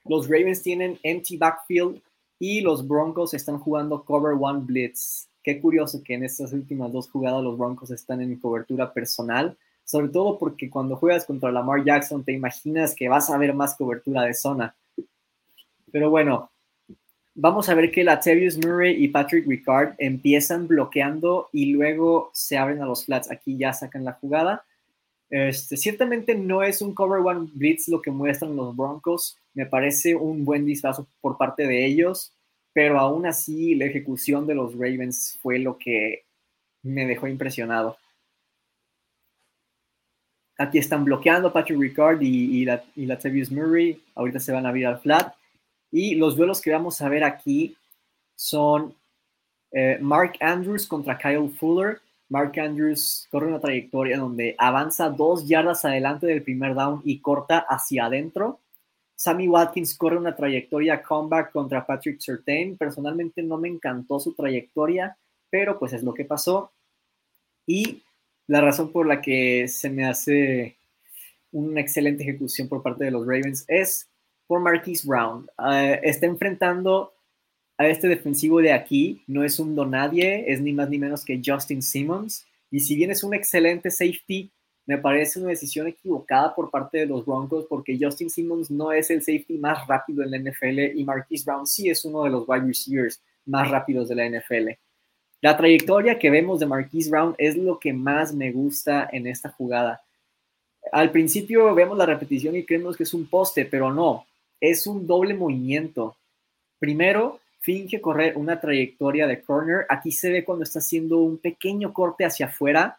los Ravens tienen empty backfield y los Broncos están jugando cover one blitz. Qué curioso que en estas últimas dos jugadas los Broncos están en cobertura personal sobre todo porque cuando juegas contra Lamar Jackson te imaginas que vas a ver más cobertura de zona. Pero bueno, vamos a ver que Latavius Murray y Patrick Ricard empiezan bloqueando y luego se abren a los flats. Aquí ya sacan la jugada. Este, ciertamente no es un cover one blitz lo que muestran los Broncos. Me parece un buen disfraz por parte de ellos, pero aún así la ejecución de los Ravens fue lo que me dejó impresionado. Aquí están bloqueando Patrick Ricard y, y, la, y Murray. Ahorita se van a abrir al flat. Y los duelos que vamos a ver aquí son eh, Mark Andrews contra Kyle Fuller. Mark Andrews corre una trayectoria donde avanza dos yardas adelante del primer down y corta hacia adentro. Sammy Watkins corre una trayectoria comeback contra Patrick Surtain. Personalmente no me encantó su trayectoria, pero pues es lo que pasó. Y la razón por la que se me hace una excelente ejecución por parte de los Ravens es por Marquise Brown. Eh, está enfrentando a este defensivo de aquí, no es un donadie, es ni más ni menos que Justin Simmons. Y si bien es un excelente safety, me parece una decisión equivocada por parte de los Broncos porque Justin Simmons no es el safety más rápido en la NFL y Marquise Brown sí es uno de los wide receivers más rápidos de la NFL. La trayectoria que vemos de Marquise Brown es lo que más me gusta en esta jugada. Al principio vemos la repetición y creemos que es un poste, pero no, es un doble movimiento. Primero, finge correr una trayectoria de corner. Aquí se ve cuando está haciendo un pequeño corte hacia afuera.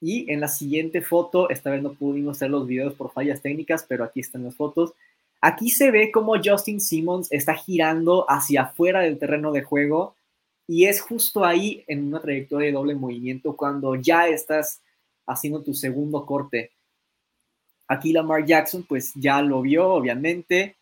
Y en la siguiente foto, esta vez no pudimos hacer los videos por fallas técnicas, pero aquí están las fotos. Aquí se ve como Justin Simmons está girando hacia afuera del terreno de juego y es justo ahí en una trayectoria de doble movimiento cuando ya estás haciendo tu segundo corte. Aquí Lamar Jackson pues ya lo vio, obviamente.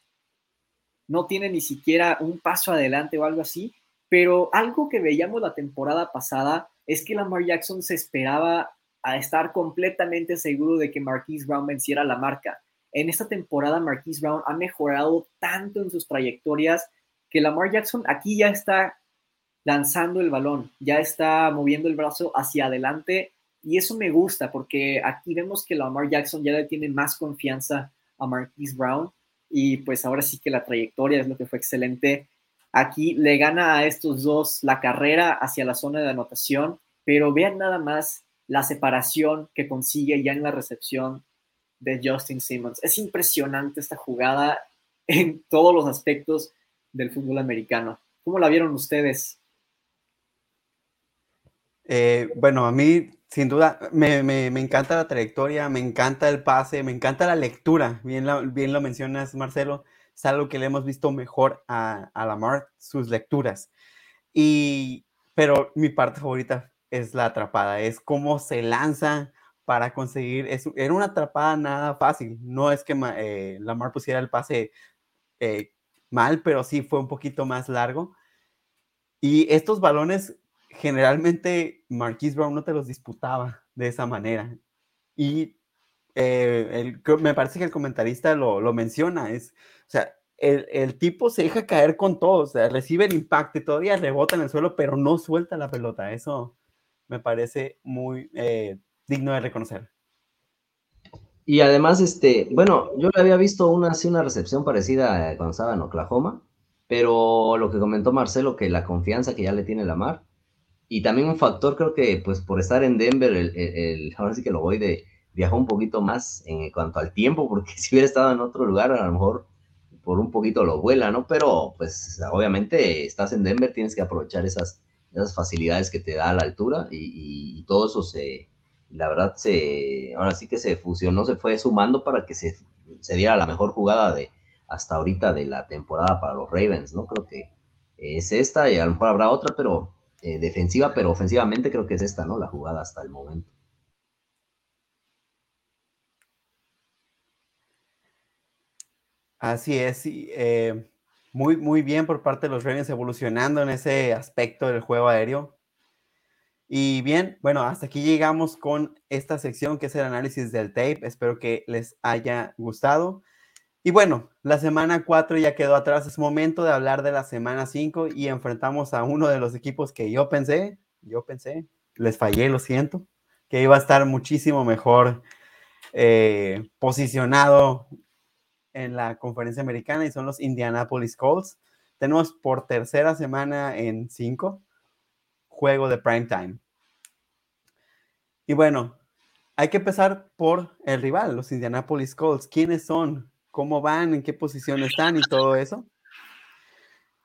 No tiene ni siquiera un paso adelante o algo así, pero algo que veíamos la temporada pasada es que Lamar Jackson se esperaba a estar completamente seguro de que Marquise Brown venciera la marca. En esta temporada Marquise Brown ha mejorado tanto en sus trayectorias que Lamar Jackson aquí ya está lanzando el balón, ya está moviendo el brazo hacia adelante y eso me gusta porque aquí vemos que Lamar Jackson ya le tiene más confianza a Marquise Brown y pues ahora sí que la trayectoria es lo que fue excelente. Aquí le gana a estos dos la carrera hacia la zona de anotación, pero vean nada más la separación que consigue ya en la recepción de Justin Simmons. Es impresionante esta jugada en todos los aspectos del fútbol americano. ¿Cómo la vieron ustedes? Eh, bueno, a mí sin duda me, encanta la trayectoria, me encanta el pase, me encanta la lectura. Bien, bien lo mencionas, Marcelo. Es algo que le hemos visto mejor a, a Lamar, sus lecturas. Y, pero mi parte favorita es la atrapada, es cómo se lanza para conseguir. Es, era una atrapada nada fácil. No es que eh, Lamar pusiera el pase eh, mal, pero sí fue un poquito más largo. Y estos balones generalmente Marquise Brown no te los disputaba de esa manera. Y eh, me parece que el comentarista lo, menciona, es, o sea, el, tipo se deja caer con todo, o sea, recibe el impacto y todavía rebota en el suelo, pero no suelta la pelota. Eso me parece muy eh, digno de reconocer. Y además, este, bueno, yo le había visto una, así una recepción parecida cuando estaba en Oklahoma, pero lo que comentó Marcelo, que la confianza que ya le tiene la mar, y también un factor, creo que pues por estar en Denver, el, ahora sí que lo voy de viajar un poquito más en cuanto al tiempo, porque si hubiera estado en otro lugar, a lo mejor por un poquito lo vuela, ¿no? Pero pues obviamente estás en Denver, tienes que aprovechar esas, esas facilidades que te da la altura y, todo eso se, la verdad, se, ahora sí que se fusionó, se fue sumando para que se, se diera la mejor jugada de hasta ahorita de la temporada para los Ravens, ¿no? Creo que es esta y a lo mejor habrá otra, pero eh, defensiva, pero ofensivamente creo que es esta, ¿no? La jugada hasta el momento. Así es, eh, muy, muy bien por parte de los Ravens evolucionando en ese aspecto del juego aéreo. Y bien, bueno, hasta aquí llegamos con esta sección que es el análisis del tape. Espero que les haya gustado. Y bueno, la semana 4 ya quedó atrás. Es momento de hablar de la semana 5 y enfrentamos a uno de los equipos que yo pensé, yo pensé, les fallé, lo siento, que iba a estar muchísimo mejor eh, posicionado en la conferencia americana y son los Indianapolis Colts. Tenemos por tercera semana en 5 juego de prime time. Y bueno, hay que empezar por el rival, los Indianapolis Colts. ¿Quiénes son? Cómo van, en qué posición están y todo eso.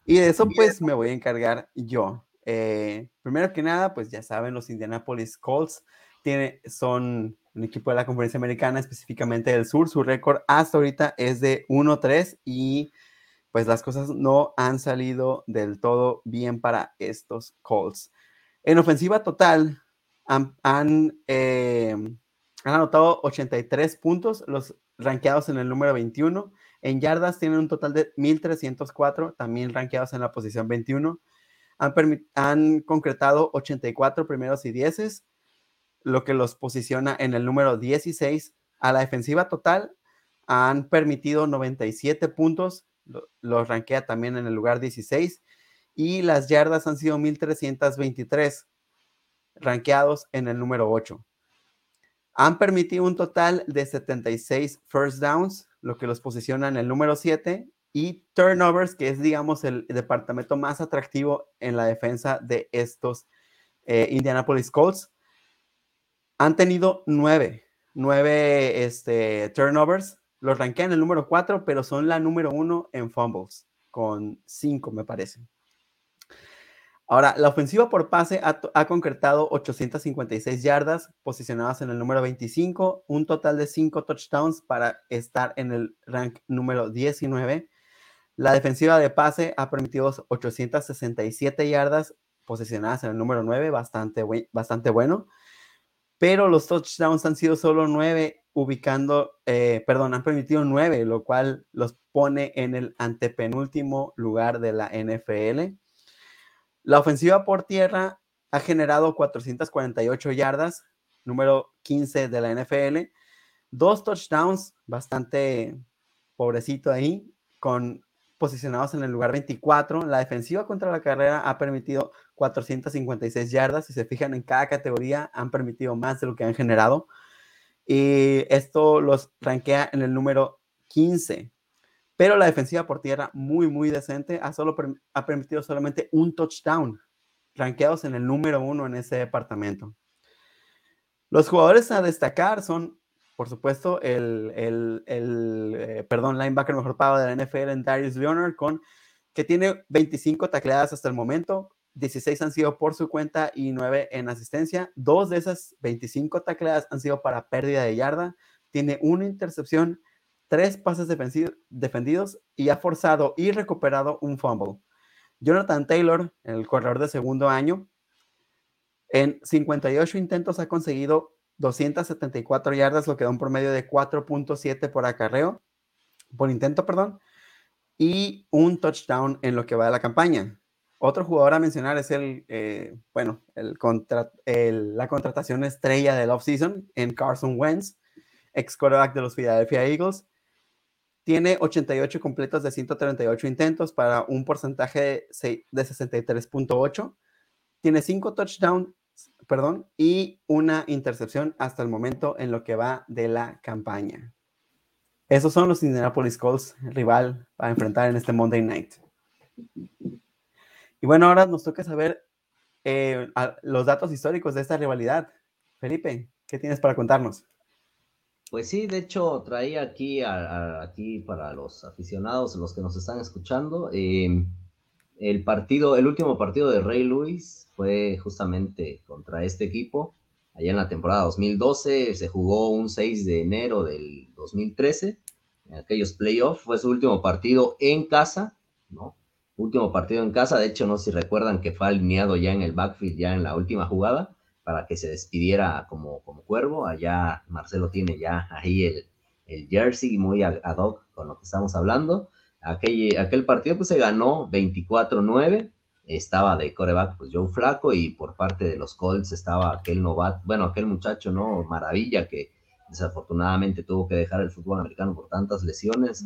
Y de eso pues me voy a encargar yo. Eh, primero que nada, pues ya saben, los Indianapolis Colts tiene, son un equipo de la conferencia americana, específicamente del sur. Su récord hasta ahorita es de 1-3 y pues las cosas no han salido del todo bien para estos Colts. En ofensiva total han, han, eh, han anotado 83 puntos. Los rankeados en el número 21. En yardas tienen un total de 1.304, también rankeados en la posición 21. Han, han concretado 84 primeros y dieces, lo que los posiciona en el número 16. A la defensiva total han permitido 97 puntos, los rankea también en el lugar 16. Y las yardas han sido 1.323, rankeados en el número 8. Han permitido un total de 76 first downs, lo que los posiciona en el número 7, y turnovers, que es, digamos, el departamento más atractivo en la defensa de estos eh, Indianapolis Colts. Han tenido 9, 9 este, turnovers, los rankean en el número 4, pero son la número 1 en fumbles, con 5, me parece. Ahora, la ofensiva por pase ha, concretado 856 yardas, posicionadas en el número 25, un total de 5 touchdowns para estar en el rank número 19. La defensiva de pase ha permitido 867 yardas, posicionadas en el número 9, bastante, bastante bueno. Pero los touchdowns han sido solo 9, ubicando, eh, perdón, han permitido 9, lo cual los pone en el antepenúltimo lugar de la NFL. La ofensiva por tierra ha generado 448 yardas, número 15 de la NFL, dos touchdowns, bastante pobrecito ahí, con posicionados en el lugar 24. La defensiva contra la carrera ha permitido 456 yardas. Si se fijan en cada categoría, han permitido más de lo que han generado. Y esto los rankea en el número 15 pero la defensiva por tierra muy, muy decente, ha, solo, ha permitido solamente un touchdown, rankeados en el número uno en ese departamento. Los jugadores a destacar son, por supuesto, el, el, el eh, perdón, linebacker mejor pago de la NFL en Darius Leonard, con, que tiene 25 tacleadas hasta el momento, 16 han sido por su cuenta y 9 en asistencia. Dos de esas 25 tacleadas han sido para pérdida de yarda. Tiene una intercepción tres pases defendidos y ha forzado y recuperado un fumble. Jonathan Taylor, el corredor de segundo año, en 58 intentos ha conseguido 274 yardas, lo que da un promedio de 4.7 por acarreo, por intento, perdón, y un touchdown en lo que va de la campaña. Otro jugador a mencionar es el, eh, bueno, la contratación estrella del offseason en Carson Wentz, ex quarterback de los Philadelphia Eagles, tiene 88 completos de 138 intentos para un porcentaje de 63.8. Tiene 5 touchdowns, perdón, y una intercepción hasta el momento en lo que va de la campaña. Esos son los Indianapolis Colts, rival para enfrentar en este Monday Night. Y bueno, ahora nos toca saber eh, los datos históricos de esta rivalidad. Felipe, ¿qué tienes para contarnos? Pues sí, de hecho traía aquí, aquí para los aficionados, los que nos están escuchando, em, el partido, el último partido de Rey Luis fue justamente contra este equipo, allá en la temporada 2012, se jugó un 6 de enero del 2013, en aquellos playoffs, fue su último partido en casa, ¿no? Último partido en casa, de hecho no sé si recuerdan que fue alineado ya en el backfield, ya en la última jugada, para que se despidiera como, como cuervo. Allá Marcelo tiene ya ahí el, el jersey muy ad hoc con lo que estamos hablando. Aquel, aquel partido pues se ganó 24-9. Estaba de coreback pues Joe Flaco y por parte de los Colts estaba aquel novato, bueno, aquel muchacho, ¿no? Maravilla que desafortunadamente tuvo que dejar el fútbol americano por tantas lesiones.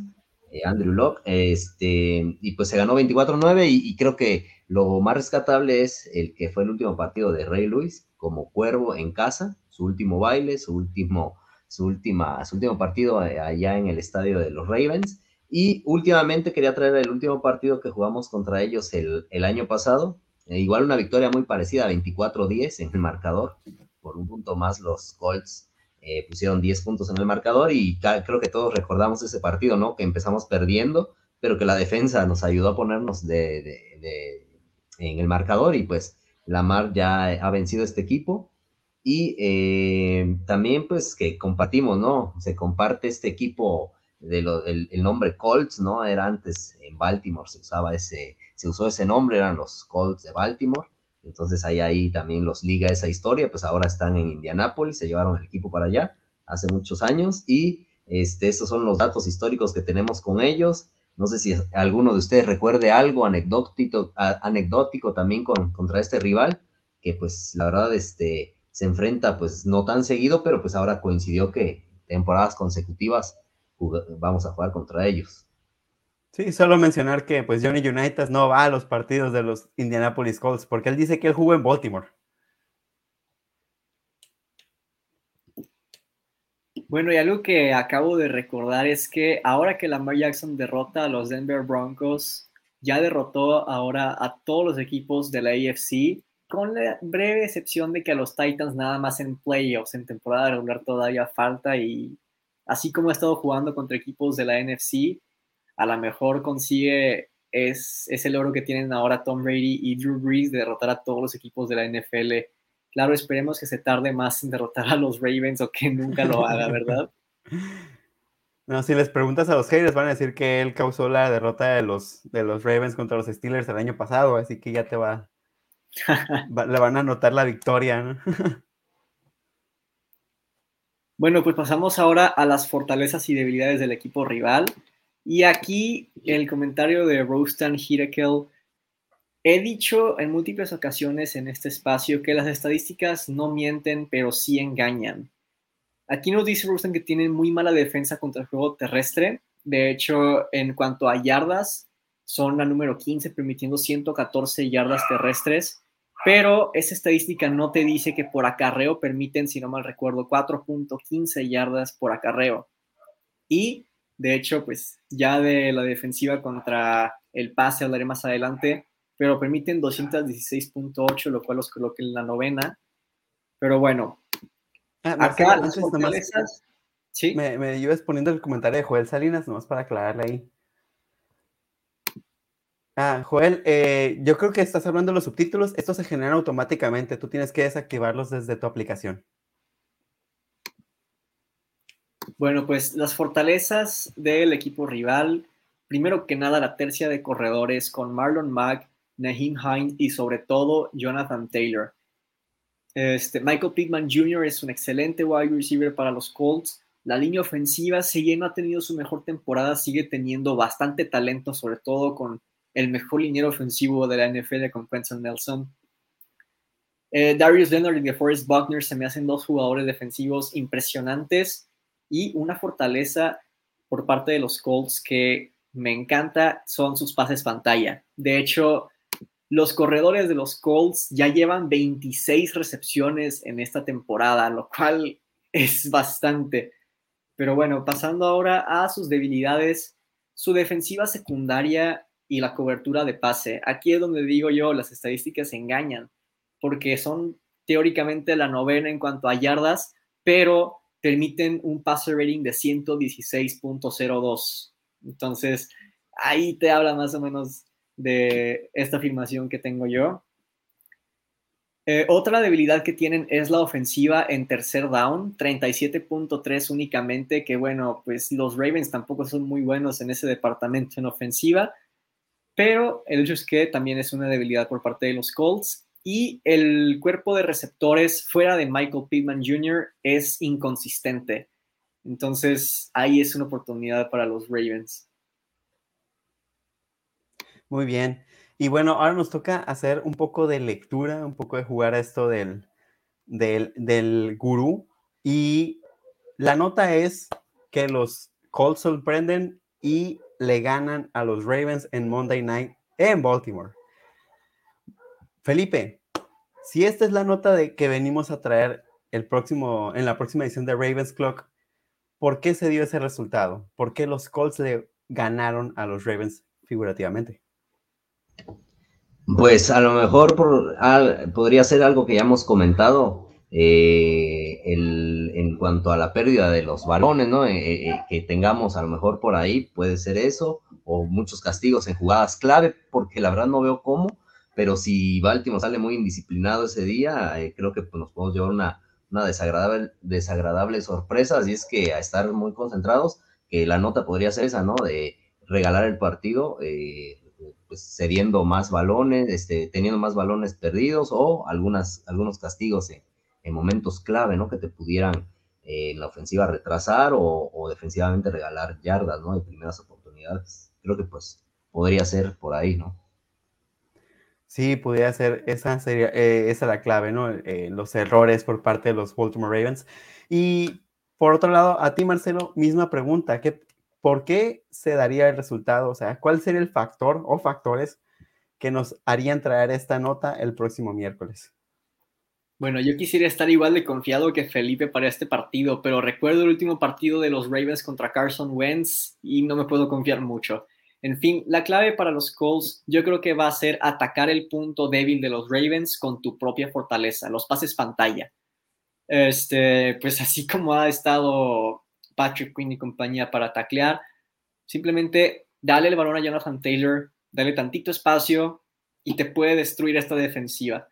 Eh, Andrew Locke, este, y pues se ganó 24-9 y, creo que lo más rescatable es el que fue el último partido de Rey Luis, como cuervo en casa, su último baile, su último, su última, su último partido eh, allá en el estadio de los Ravens. Y últimamente quería traer el último partido que jugamos contra ellos el, el año pasado. Eh, igual una victoria muy parecida, 24-10 en el marcador. Por un punto más los Colts eh, pusieron 10 puntos en el marcador y creo que todos recordamos ese partido, ¿no? Que empezamos perdiendo, pero que la defensa nos ayudó a ponernos de, en el marcador y pues Lamar ya ha vencido este equipo y eh, también pues que compartimos, ¿no? Se comparte este equipo de el, nombre Colts, ¿no? Era antes en Baltimore, se usaba ese, se usó ese nombre, eran los Colts de Baltimore. Entonces ahí, ahí también los liga esa historia, pues ahora están en Indianápolis, se llevaron el equipo para allá hace muchos años y este, estos son los datos históricos que tenemos con ellos. No sé si alguno de ustedes recuerde algo anecdótico, anecdótico también con, contra este rival, que pues la verdad este, se enfrenta pues no tan seguido, pero pues ahora coincidió que temporadas consecutivas vamos a jugar contra ellos. Sí, solo mencionar que pues Johnny Unitas no va a los partidos de los Indianapolis Colts porque él dice que él jugó en Baltimore. Bueno, y algo que acabo de recordar es que ahora que Lamar Jackson derrota a los Denver Broncos, ya derrotó ahora a todos los equipos de la AFC, con la breve excepción de que a los Titans nada más en playoffs, en temporada regular todavía falta y así como ha estado jugando contra equipos de la NFC, a lo mejor consigue es, es el oro que tienen ahora Tom Brady y Drew Brees de derrotar a todos los equipos de la NFL Claro, esperemos que se tarde más en derrotar a los Ravens o que nunca lo haga, ¿verdad? No, si les preguntas a los haters van a decir que él causó la derrota de los, de los Ravens contra los Steelers el año pasado, así que ya te va, le van a anotar la victoria. ¿no? bueno, pues pasamos ahora a las fortalezas y debilidades del equipo rival. Y aquí el comentario de Rostan Hirakel He dicho en múltiples ocasiones en este espacio que las estadísticas no mienten, pero sí engañan. Aquí nos dice Rosen que tienen muy mala defensa contra el juego terrestre. De hecho, en cuanto a yardas, son la número 15, permitiendo 114 yardas terrestres. Pero esa estadística no te dice que por acarreo permiten, si no mal recuerdo, 4.15 yardas por acarreo. Y, de hecho, pues ya de la defensiva contra el pase hablaré más adelante pero permiten 216.8, lo cual los coloca en la novena. Pero bueno, ah, acá las fortalezas... ¿Sí? Me, me ibas poniendo el comentario de Joel Salinas, nomás para aclararle ahí. Ah, Joel, eh, yo creo que estás hablando de los subtítulos. Estos se generan automáticamente. Tú tienes que desactivarlos desde tu aplicación. Bueno, pues las fortalezas del equipo rival. Primero que nada, la tercia de corredores con Marlon Mack, Naheem Hines y sobre todo Jonathan Taylor. Este, Michael Pittman Jr. es un excelente wide receiver para los Colts. La línea ofensiva, si bien no ha tenido su mejor temporada, sigue teniendo bastante talento, sobre todo con el mejor liniero ofensivo de la NFL con Quentin Nelson. Eh, Darius Leonard y DeForest Buckner se me hacen dos jugadores defensivos impresionantes y una fortaleza por parte de los Colts que me encanta son sus pases pantalla. De hecho, los corredores de los Colts ya llevan 26 recepciones en esta temporada, lo cual es bastante. Pero bueno, pasando ahora a sus debilidades, su defensiva secundaria y la cobertura de pase. Aquí es donde digo yo, las estadísticas engañan, porque son teóricamente la novena en cuanto a yardas, pero permiten un passer rating de 116.02. Entonces, ahí te habla más o menos de esta afirmación que tengo yo. Eh, otra debilidad que tienen es la ofensiva en tercer down, 37.3 únicamente, que bueno, pues los Ravens tampoco son muy buenos en ese departamento en ofensiva, pero el hecho es que también es una debilidad por parte de los Colts y el cuerpo de receptores fuera de Michael Pittman Jr. es inconsistente. Entonces ahí es una oportunidad para los Ravens. Muy bien. Y bueno, ahora nos toca hacer un poco de lectura, un poco de jugar a esto del, del, del gurú. Y la nota es que los Colts sorprenden y le ganan a los Ravens en Monday Night en Baltimore. Felipe, si esta es la nota de que venimos a traer el próximo, en la próxima edición de Ravens Clock, ¿por qué se dio ese resultado? ¿Por qué los Colts le ganaron a los Ravens figurativamente? Pues a lo mejor podría ser algo que ya hemos comentado eh, en cuanto a la pérdida de los balones, ¿no? Eh, eh, que tengamos a lo mejor por ahí, puede ser eso, o muchos castigos en jugadas clave, porque la verdad no veo cómo, pero si Baltimore sale muy indisciplinado ese día, creo que pues, nos podemos llevar una, una desagradable, desagradable sorpresa, así es que a estar muy concentrados, que la nota podría ser esa, ¿no? De regalar el partido, eh, pues, cediendo más balones, este, teniendo más balones perdidos o algunas, algunos castigos en, momentos clave, ¿no? Que te pudieran eh, en la ofensiva retrasar o, defensivamente regalar yardas, ¿no? De primeras oportunidades. Creo que pues podría ser por ahí, ¿no? Sí, podría ser, esa sería, eh, esa la clave, ¿no? Eh, los errores por parte de los Baltimore Ravens. Y por otro lado, a ti, Marcelo, misma pregunta, ¿qué, ¿por qué se daría el resultado? O sea, ¿cuál sería el factor o factores que nos harían traer esta nota el próximo miércoles? Bueno, yo quisiera estar igual de confiado que Felipe para este partido, pero recuerdo el último partido de los Ravens contra Carson Wentz y no me puedo confiar mucho. En fin, la clave para los Colts yo creo que va a ser atacar el punto débil de los Ravens con tu propia fortaleza, los pases pantalla. Este, pues así como ha estado Patrick Quinn y compañía para taclear, simplemente dale el balón a Jonathan Taylor, dale tantito espacio y te puede destruir esta defensiva.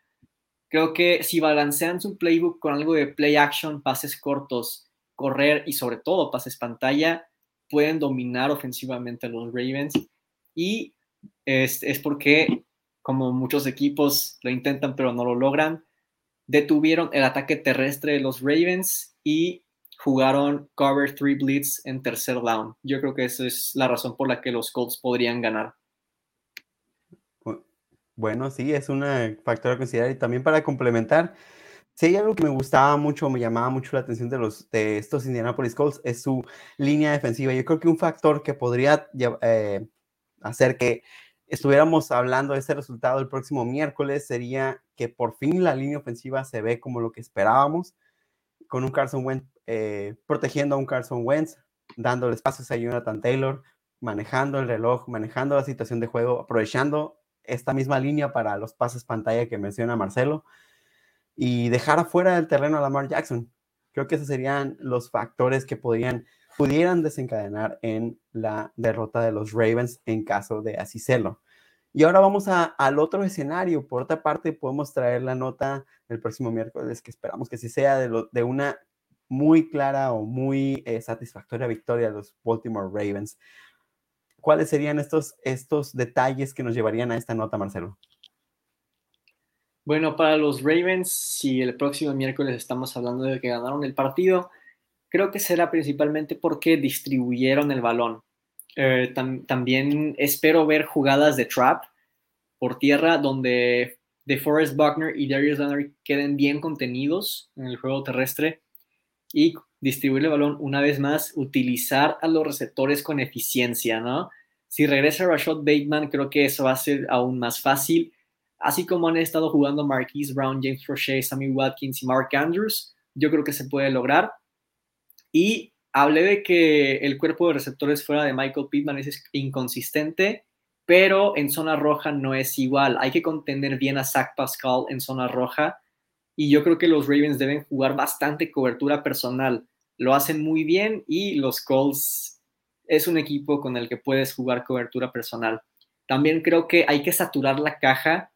Creo que si balancean su playbook con algo de play action, pases cortos, correr y sobre todo pases pantalla, pueden dominar ofensivamente a los Ravens. Y es, es porque, como muchos equipos lo intentan pero no lo logran, detuvieron el ataque terrestre de los Ravens y jugaron cover 3 blitz en tercer down. Yo creo que esa es la razón por la que los Colts podrían ganar. Bueno, sí, es un factor a considerar y también para complementar, hay algo que me gustaba mucho, me llamaba mucho la atención de, los, de estos Indianapolis Colts es su línea defensiva. Yo creo que un factor que podría eh, hacer que estuviéramos hablando de este resultado el próximo miércoles sería que por fin la línea ofensiva se ve como lo que esperábamos, con un Carson Wentz eh, protegiendo a un Carson Wentz, dándole espacios a Jonathan Taylor, manejando el reloj, manejando la situación de juego, aprovechando esta misma línea para los pases pantalla que menciona Marcelo y dejar afuera del terreno a Lamar Jackson. Creo que esos serían los factores que pudieran desencadenar en la derrota de los Ravens en caso de así. Y ahora vamos al otro escenario. Por otra parte, podemos traer la nota el próximo miércoles, que esperamos que sí sea de, de una muy clara o muy eh, satisfactoria victoria de los Baltimore Ravens. ¿cuáles serían estos, estos detalles que nos llevarían a esta nota, Marcelo? Bueno, para los Ravens, si el próximo miércoles estamos hablando de que ganaron el partido, creo que será principalmente porque distribuyeron el balón. Eh, también espero ver jugadas de trap por tierra donde DeForest Buckner y Darius Leonard queden bien contenidos en el juego terrestre y distribuir el balón una vez más, utilizar a los receptores con eficiencia, ¿no? Si regresa Rashad Bateman, creo que eso va a ser aún más fácil. Así como han estado jugando Marquise Brown, James Roche, Sammy Watkins y Mark Andrews, yo creo que se puede lograr. Y hablé de que el cuerpo de receptores fuera de Michael Pittman es inconsistente, pero en zona roja no es igual. Hay que contener bien a Zach Pascal en zona roja. Y yo creo que los Ravens deben jugar bastante cobertura personal lo hacen muy bien y los Colts es un equipo con el que puedes jugar cobertura personal. También creo que hay que saturar la caja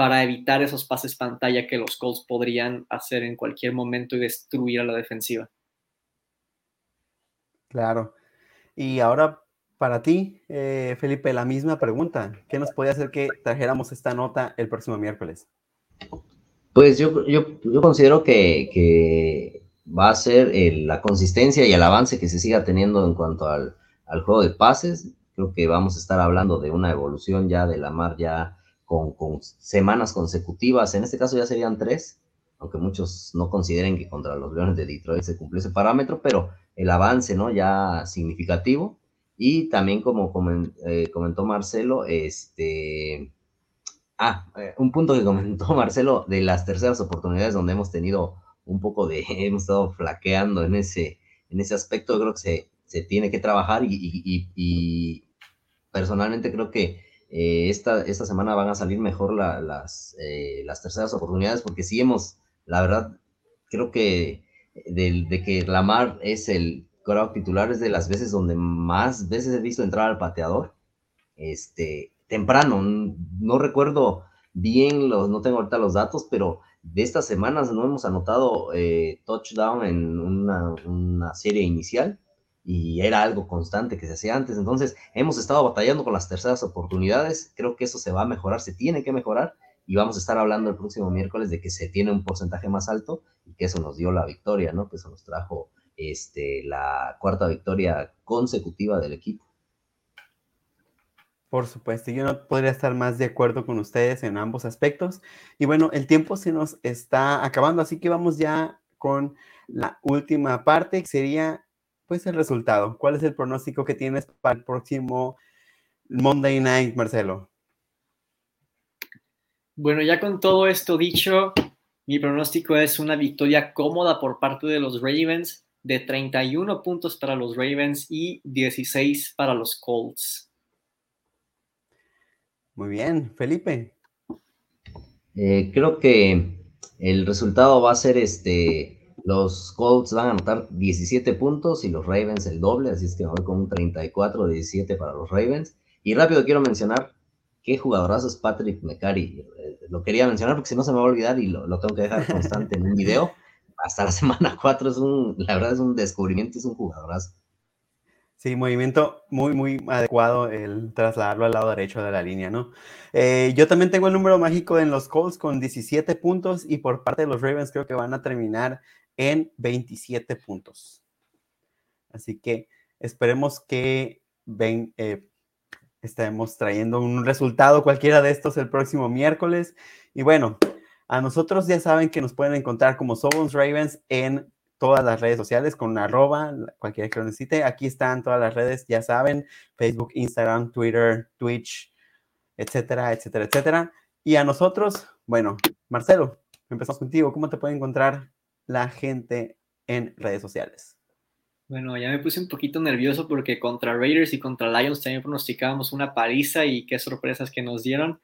para evitar esos pases pantalla que los Colts podrían hacer en cualquier momento y destruir a la defensiva. Claro. Y ahora para ti, eh, Felipe, la misma pregunta. ¿Qué nos puede hacer que trajéramos esta nota el próximo miércoles? Pues yo, considero que va a ser la consistencia y el avance que se siga teniendo en cuanto al, juego de pases. Creo que vamos a estar hablando de una evolución ya de la mar ya con, semanas consecutivas. En este caso ya serían tres, aunque muchos no consideren que contra los Leones de Detroit se cumplió ese parámetro, pero el avance, ¿no? Ya significativo. Y también como eh, comentó Marcelo, este... Ah, eh, un punto que comentó Marcelo de las terceras oportunidades donde hemos tenido un poco de, hemos estado flaqueando en ese, en ese aspecto, creo que se, se tiene que trabajar y, personalmente creo que eh, esta, esta semana van a salir mejor las, eh, las terceras oportunidades porque sí hemos, la verdad, creo que de, de que Lamar es el crowd titular es de las veces donde más veces he visto entrar al pateador, este, temprano, no recuerdo bien los, no tengo ahorita los datos, pero de estas semanas no hemos anotado eh, touchdown en una, serie inicial y era algo constante que se hacía antes. Entonces, hemos estado batallando con las terceras oportunidades. Creo que eso se va a mejorar, se tiene que mejorar y vamos a estar hablando el próximo miércoles de que se tiene un porcentaje más alto y que eso nos dio la victoria, ¿no? Que eso nos trajo este, la cuarta victoria consecutiva del equipo. Por supuesto, yo no podría estar más de acuerdo con ustedes en ambos aspectos. Y bueno, el tiempo se nos está acabando, así que vamos ya con la última parte, que sería pues el resultado. ¿Cuál es el pronóstico que tienes para el próximo Monday Night, Marcelo? Bueno, ya con todo esto dicho, Mi pronóstico es una victoria cómoda por parte de los Ravens, de 31 puntos para los Ravens y 16 para los Colts. Muy bien, Felipe. Eh, creo que el resultado va a ser este, los Colts van a anotar 17 puntos y los Ravens el doble, así es que voy con un 34-17 para los Ravens. Y rápido quiero mencionar qué jugadorazo es Patrick McCarry. Lo quería mencionar porque si no se me va a olvidar y lo, tengo que dejar constante en un video. Hasta la semana 4 es un, la verdad es un descubrimiento, es un jugadorazo. Sí, movimiento muy, muy adecuado el trasladarlo al lado derecho de la línea, ¿no? Eh, yo también tengo el número mágico en los Colts con 17 puntos y por parte de los Ravens creo que van a terminar en 27 puntos. Así que esperemos que ven, eh, trayendo un resultado cualquiera de estos el próximo miércoles. Y bueno, a nosotros ya saben que nos pueden encontrar como Sobons Ravens en todas las redes sociales con arroba, cualquiera que lo necesite. Aquí están todas las redes, ya saben, Facebook, Instagram, Twitter, Twitch, etcétera, etcétera, etcétera. Y a nosotros, bueno, Marcelo, empezamos contigo. ¿Cómo te puede encontrar la gente en redes sociales? Bueno, ya me puse un poquito nervioso porque contra Raiders y contra Lions también pronosticábamos una paliza y qué sorpresas que nos dieron.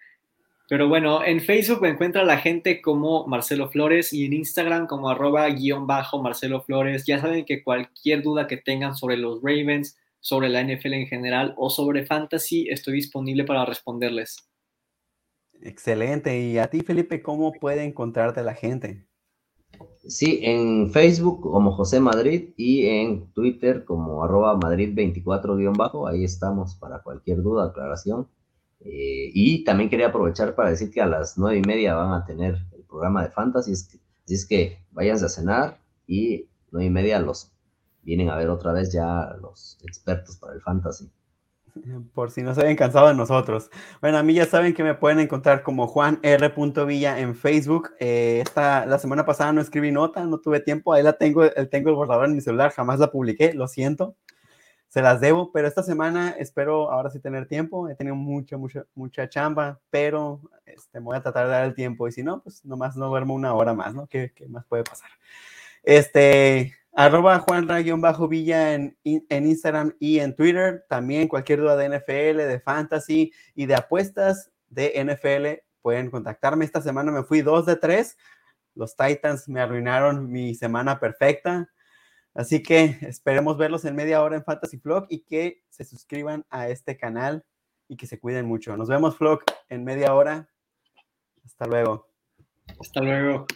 Pero bueno, en Facebook me encuentra la gente como Marcelo Flores y en Instagram como arroba guion bajo Marcelo Flores. Ya saben que cualquier duda que tengan sobre los Ravens, sobre la NFL en general o sobre Fantasy, estoy disponible para responderles. Excelente. Y a ti, Felipe, ¿cómo puede encontrarte la gente? Sí, en Facebook como José Madrid y en Twitter como arroba Madrid24-bajo. Ahí estamos para cualquier duda, aclaración. Eh, y también quería aprovechar para decir que a las nueve y media van a tener el programa de Fantasy. Así es que váyanse a cenar y nueve y media los vienen a ver otra vez ya los expertos para el Fantasy. Por si no se habían cansado de nosotros. Bueno, a mí ya saben que me pueden encontrar como Juan R. Villa en Facebook. Eh, esta, la semana pasada no escribí nota, no tuve tiempo. Ahí la tengo, eh, tengo el borrador en mi celular, jamás la publiqué, lo siento. Se las debo, pero esta semana espero ahora sí tener tiempo. He tenido mucha, mucha, mucha chamba, pero este, voy a tratar de dar el tiempo. Y si no, pues nomás no duermo una hora más, ¿no? ¿Qué, qué más puede pasar? Este, Arroba Juanra-Villa en, en Instagram y en Twitter. También cualquier duda de NFL, de fantasy y de apuestas de NFL pueden contactarme. Esta semana me fui dos de tres. Los Titans me arruinaron mi semana perfecta. Así que esperemos verlos en media hora en Fantasy Vlog y que se suscriban a este canal y que se cuiden mucho. Nos vemos, Vlog, en media hora. Hasta luego. Hasta luego.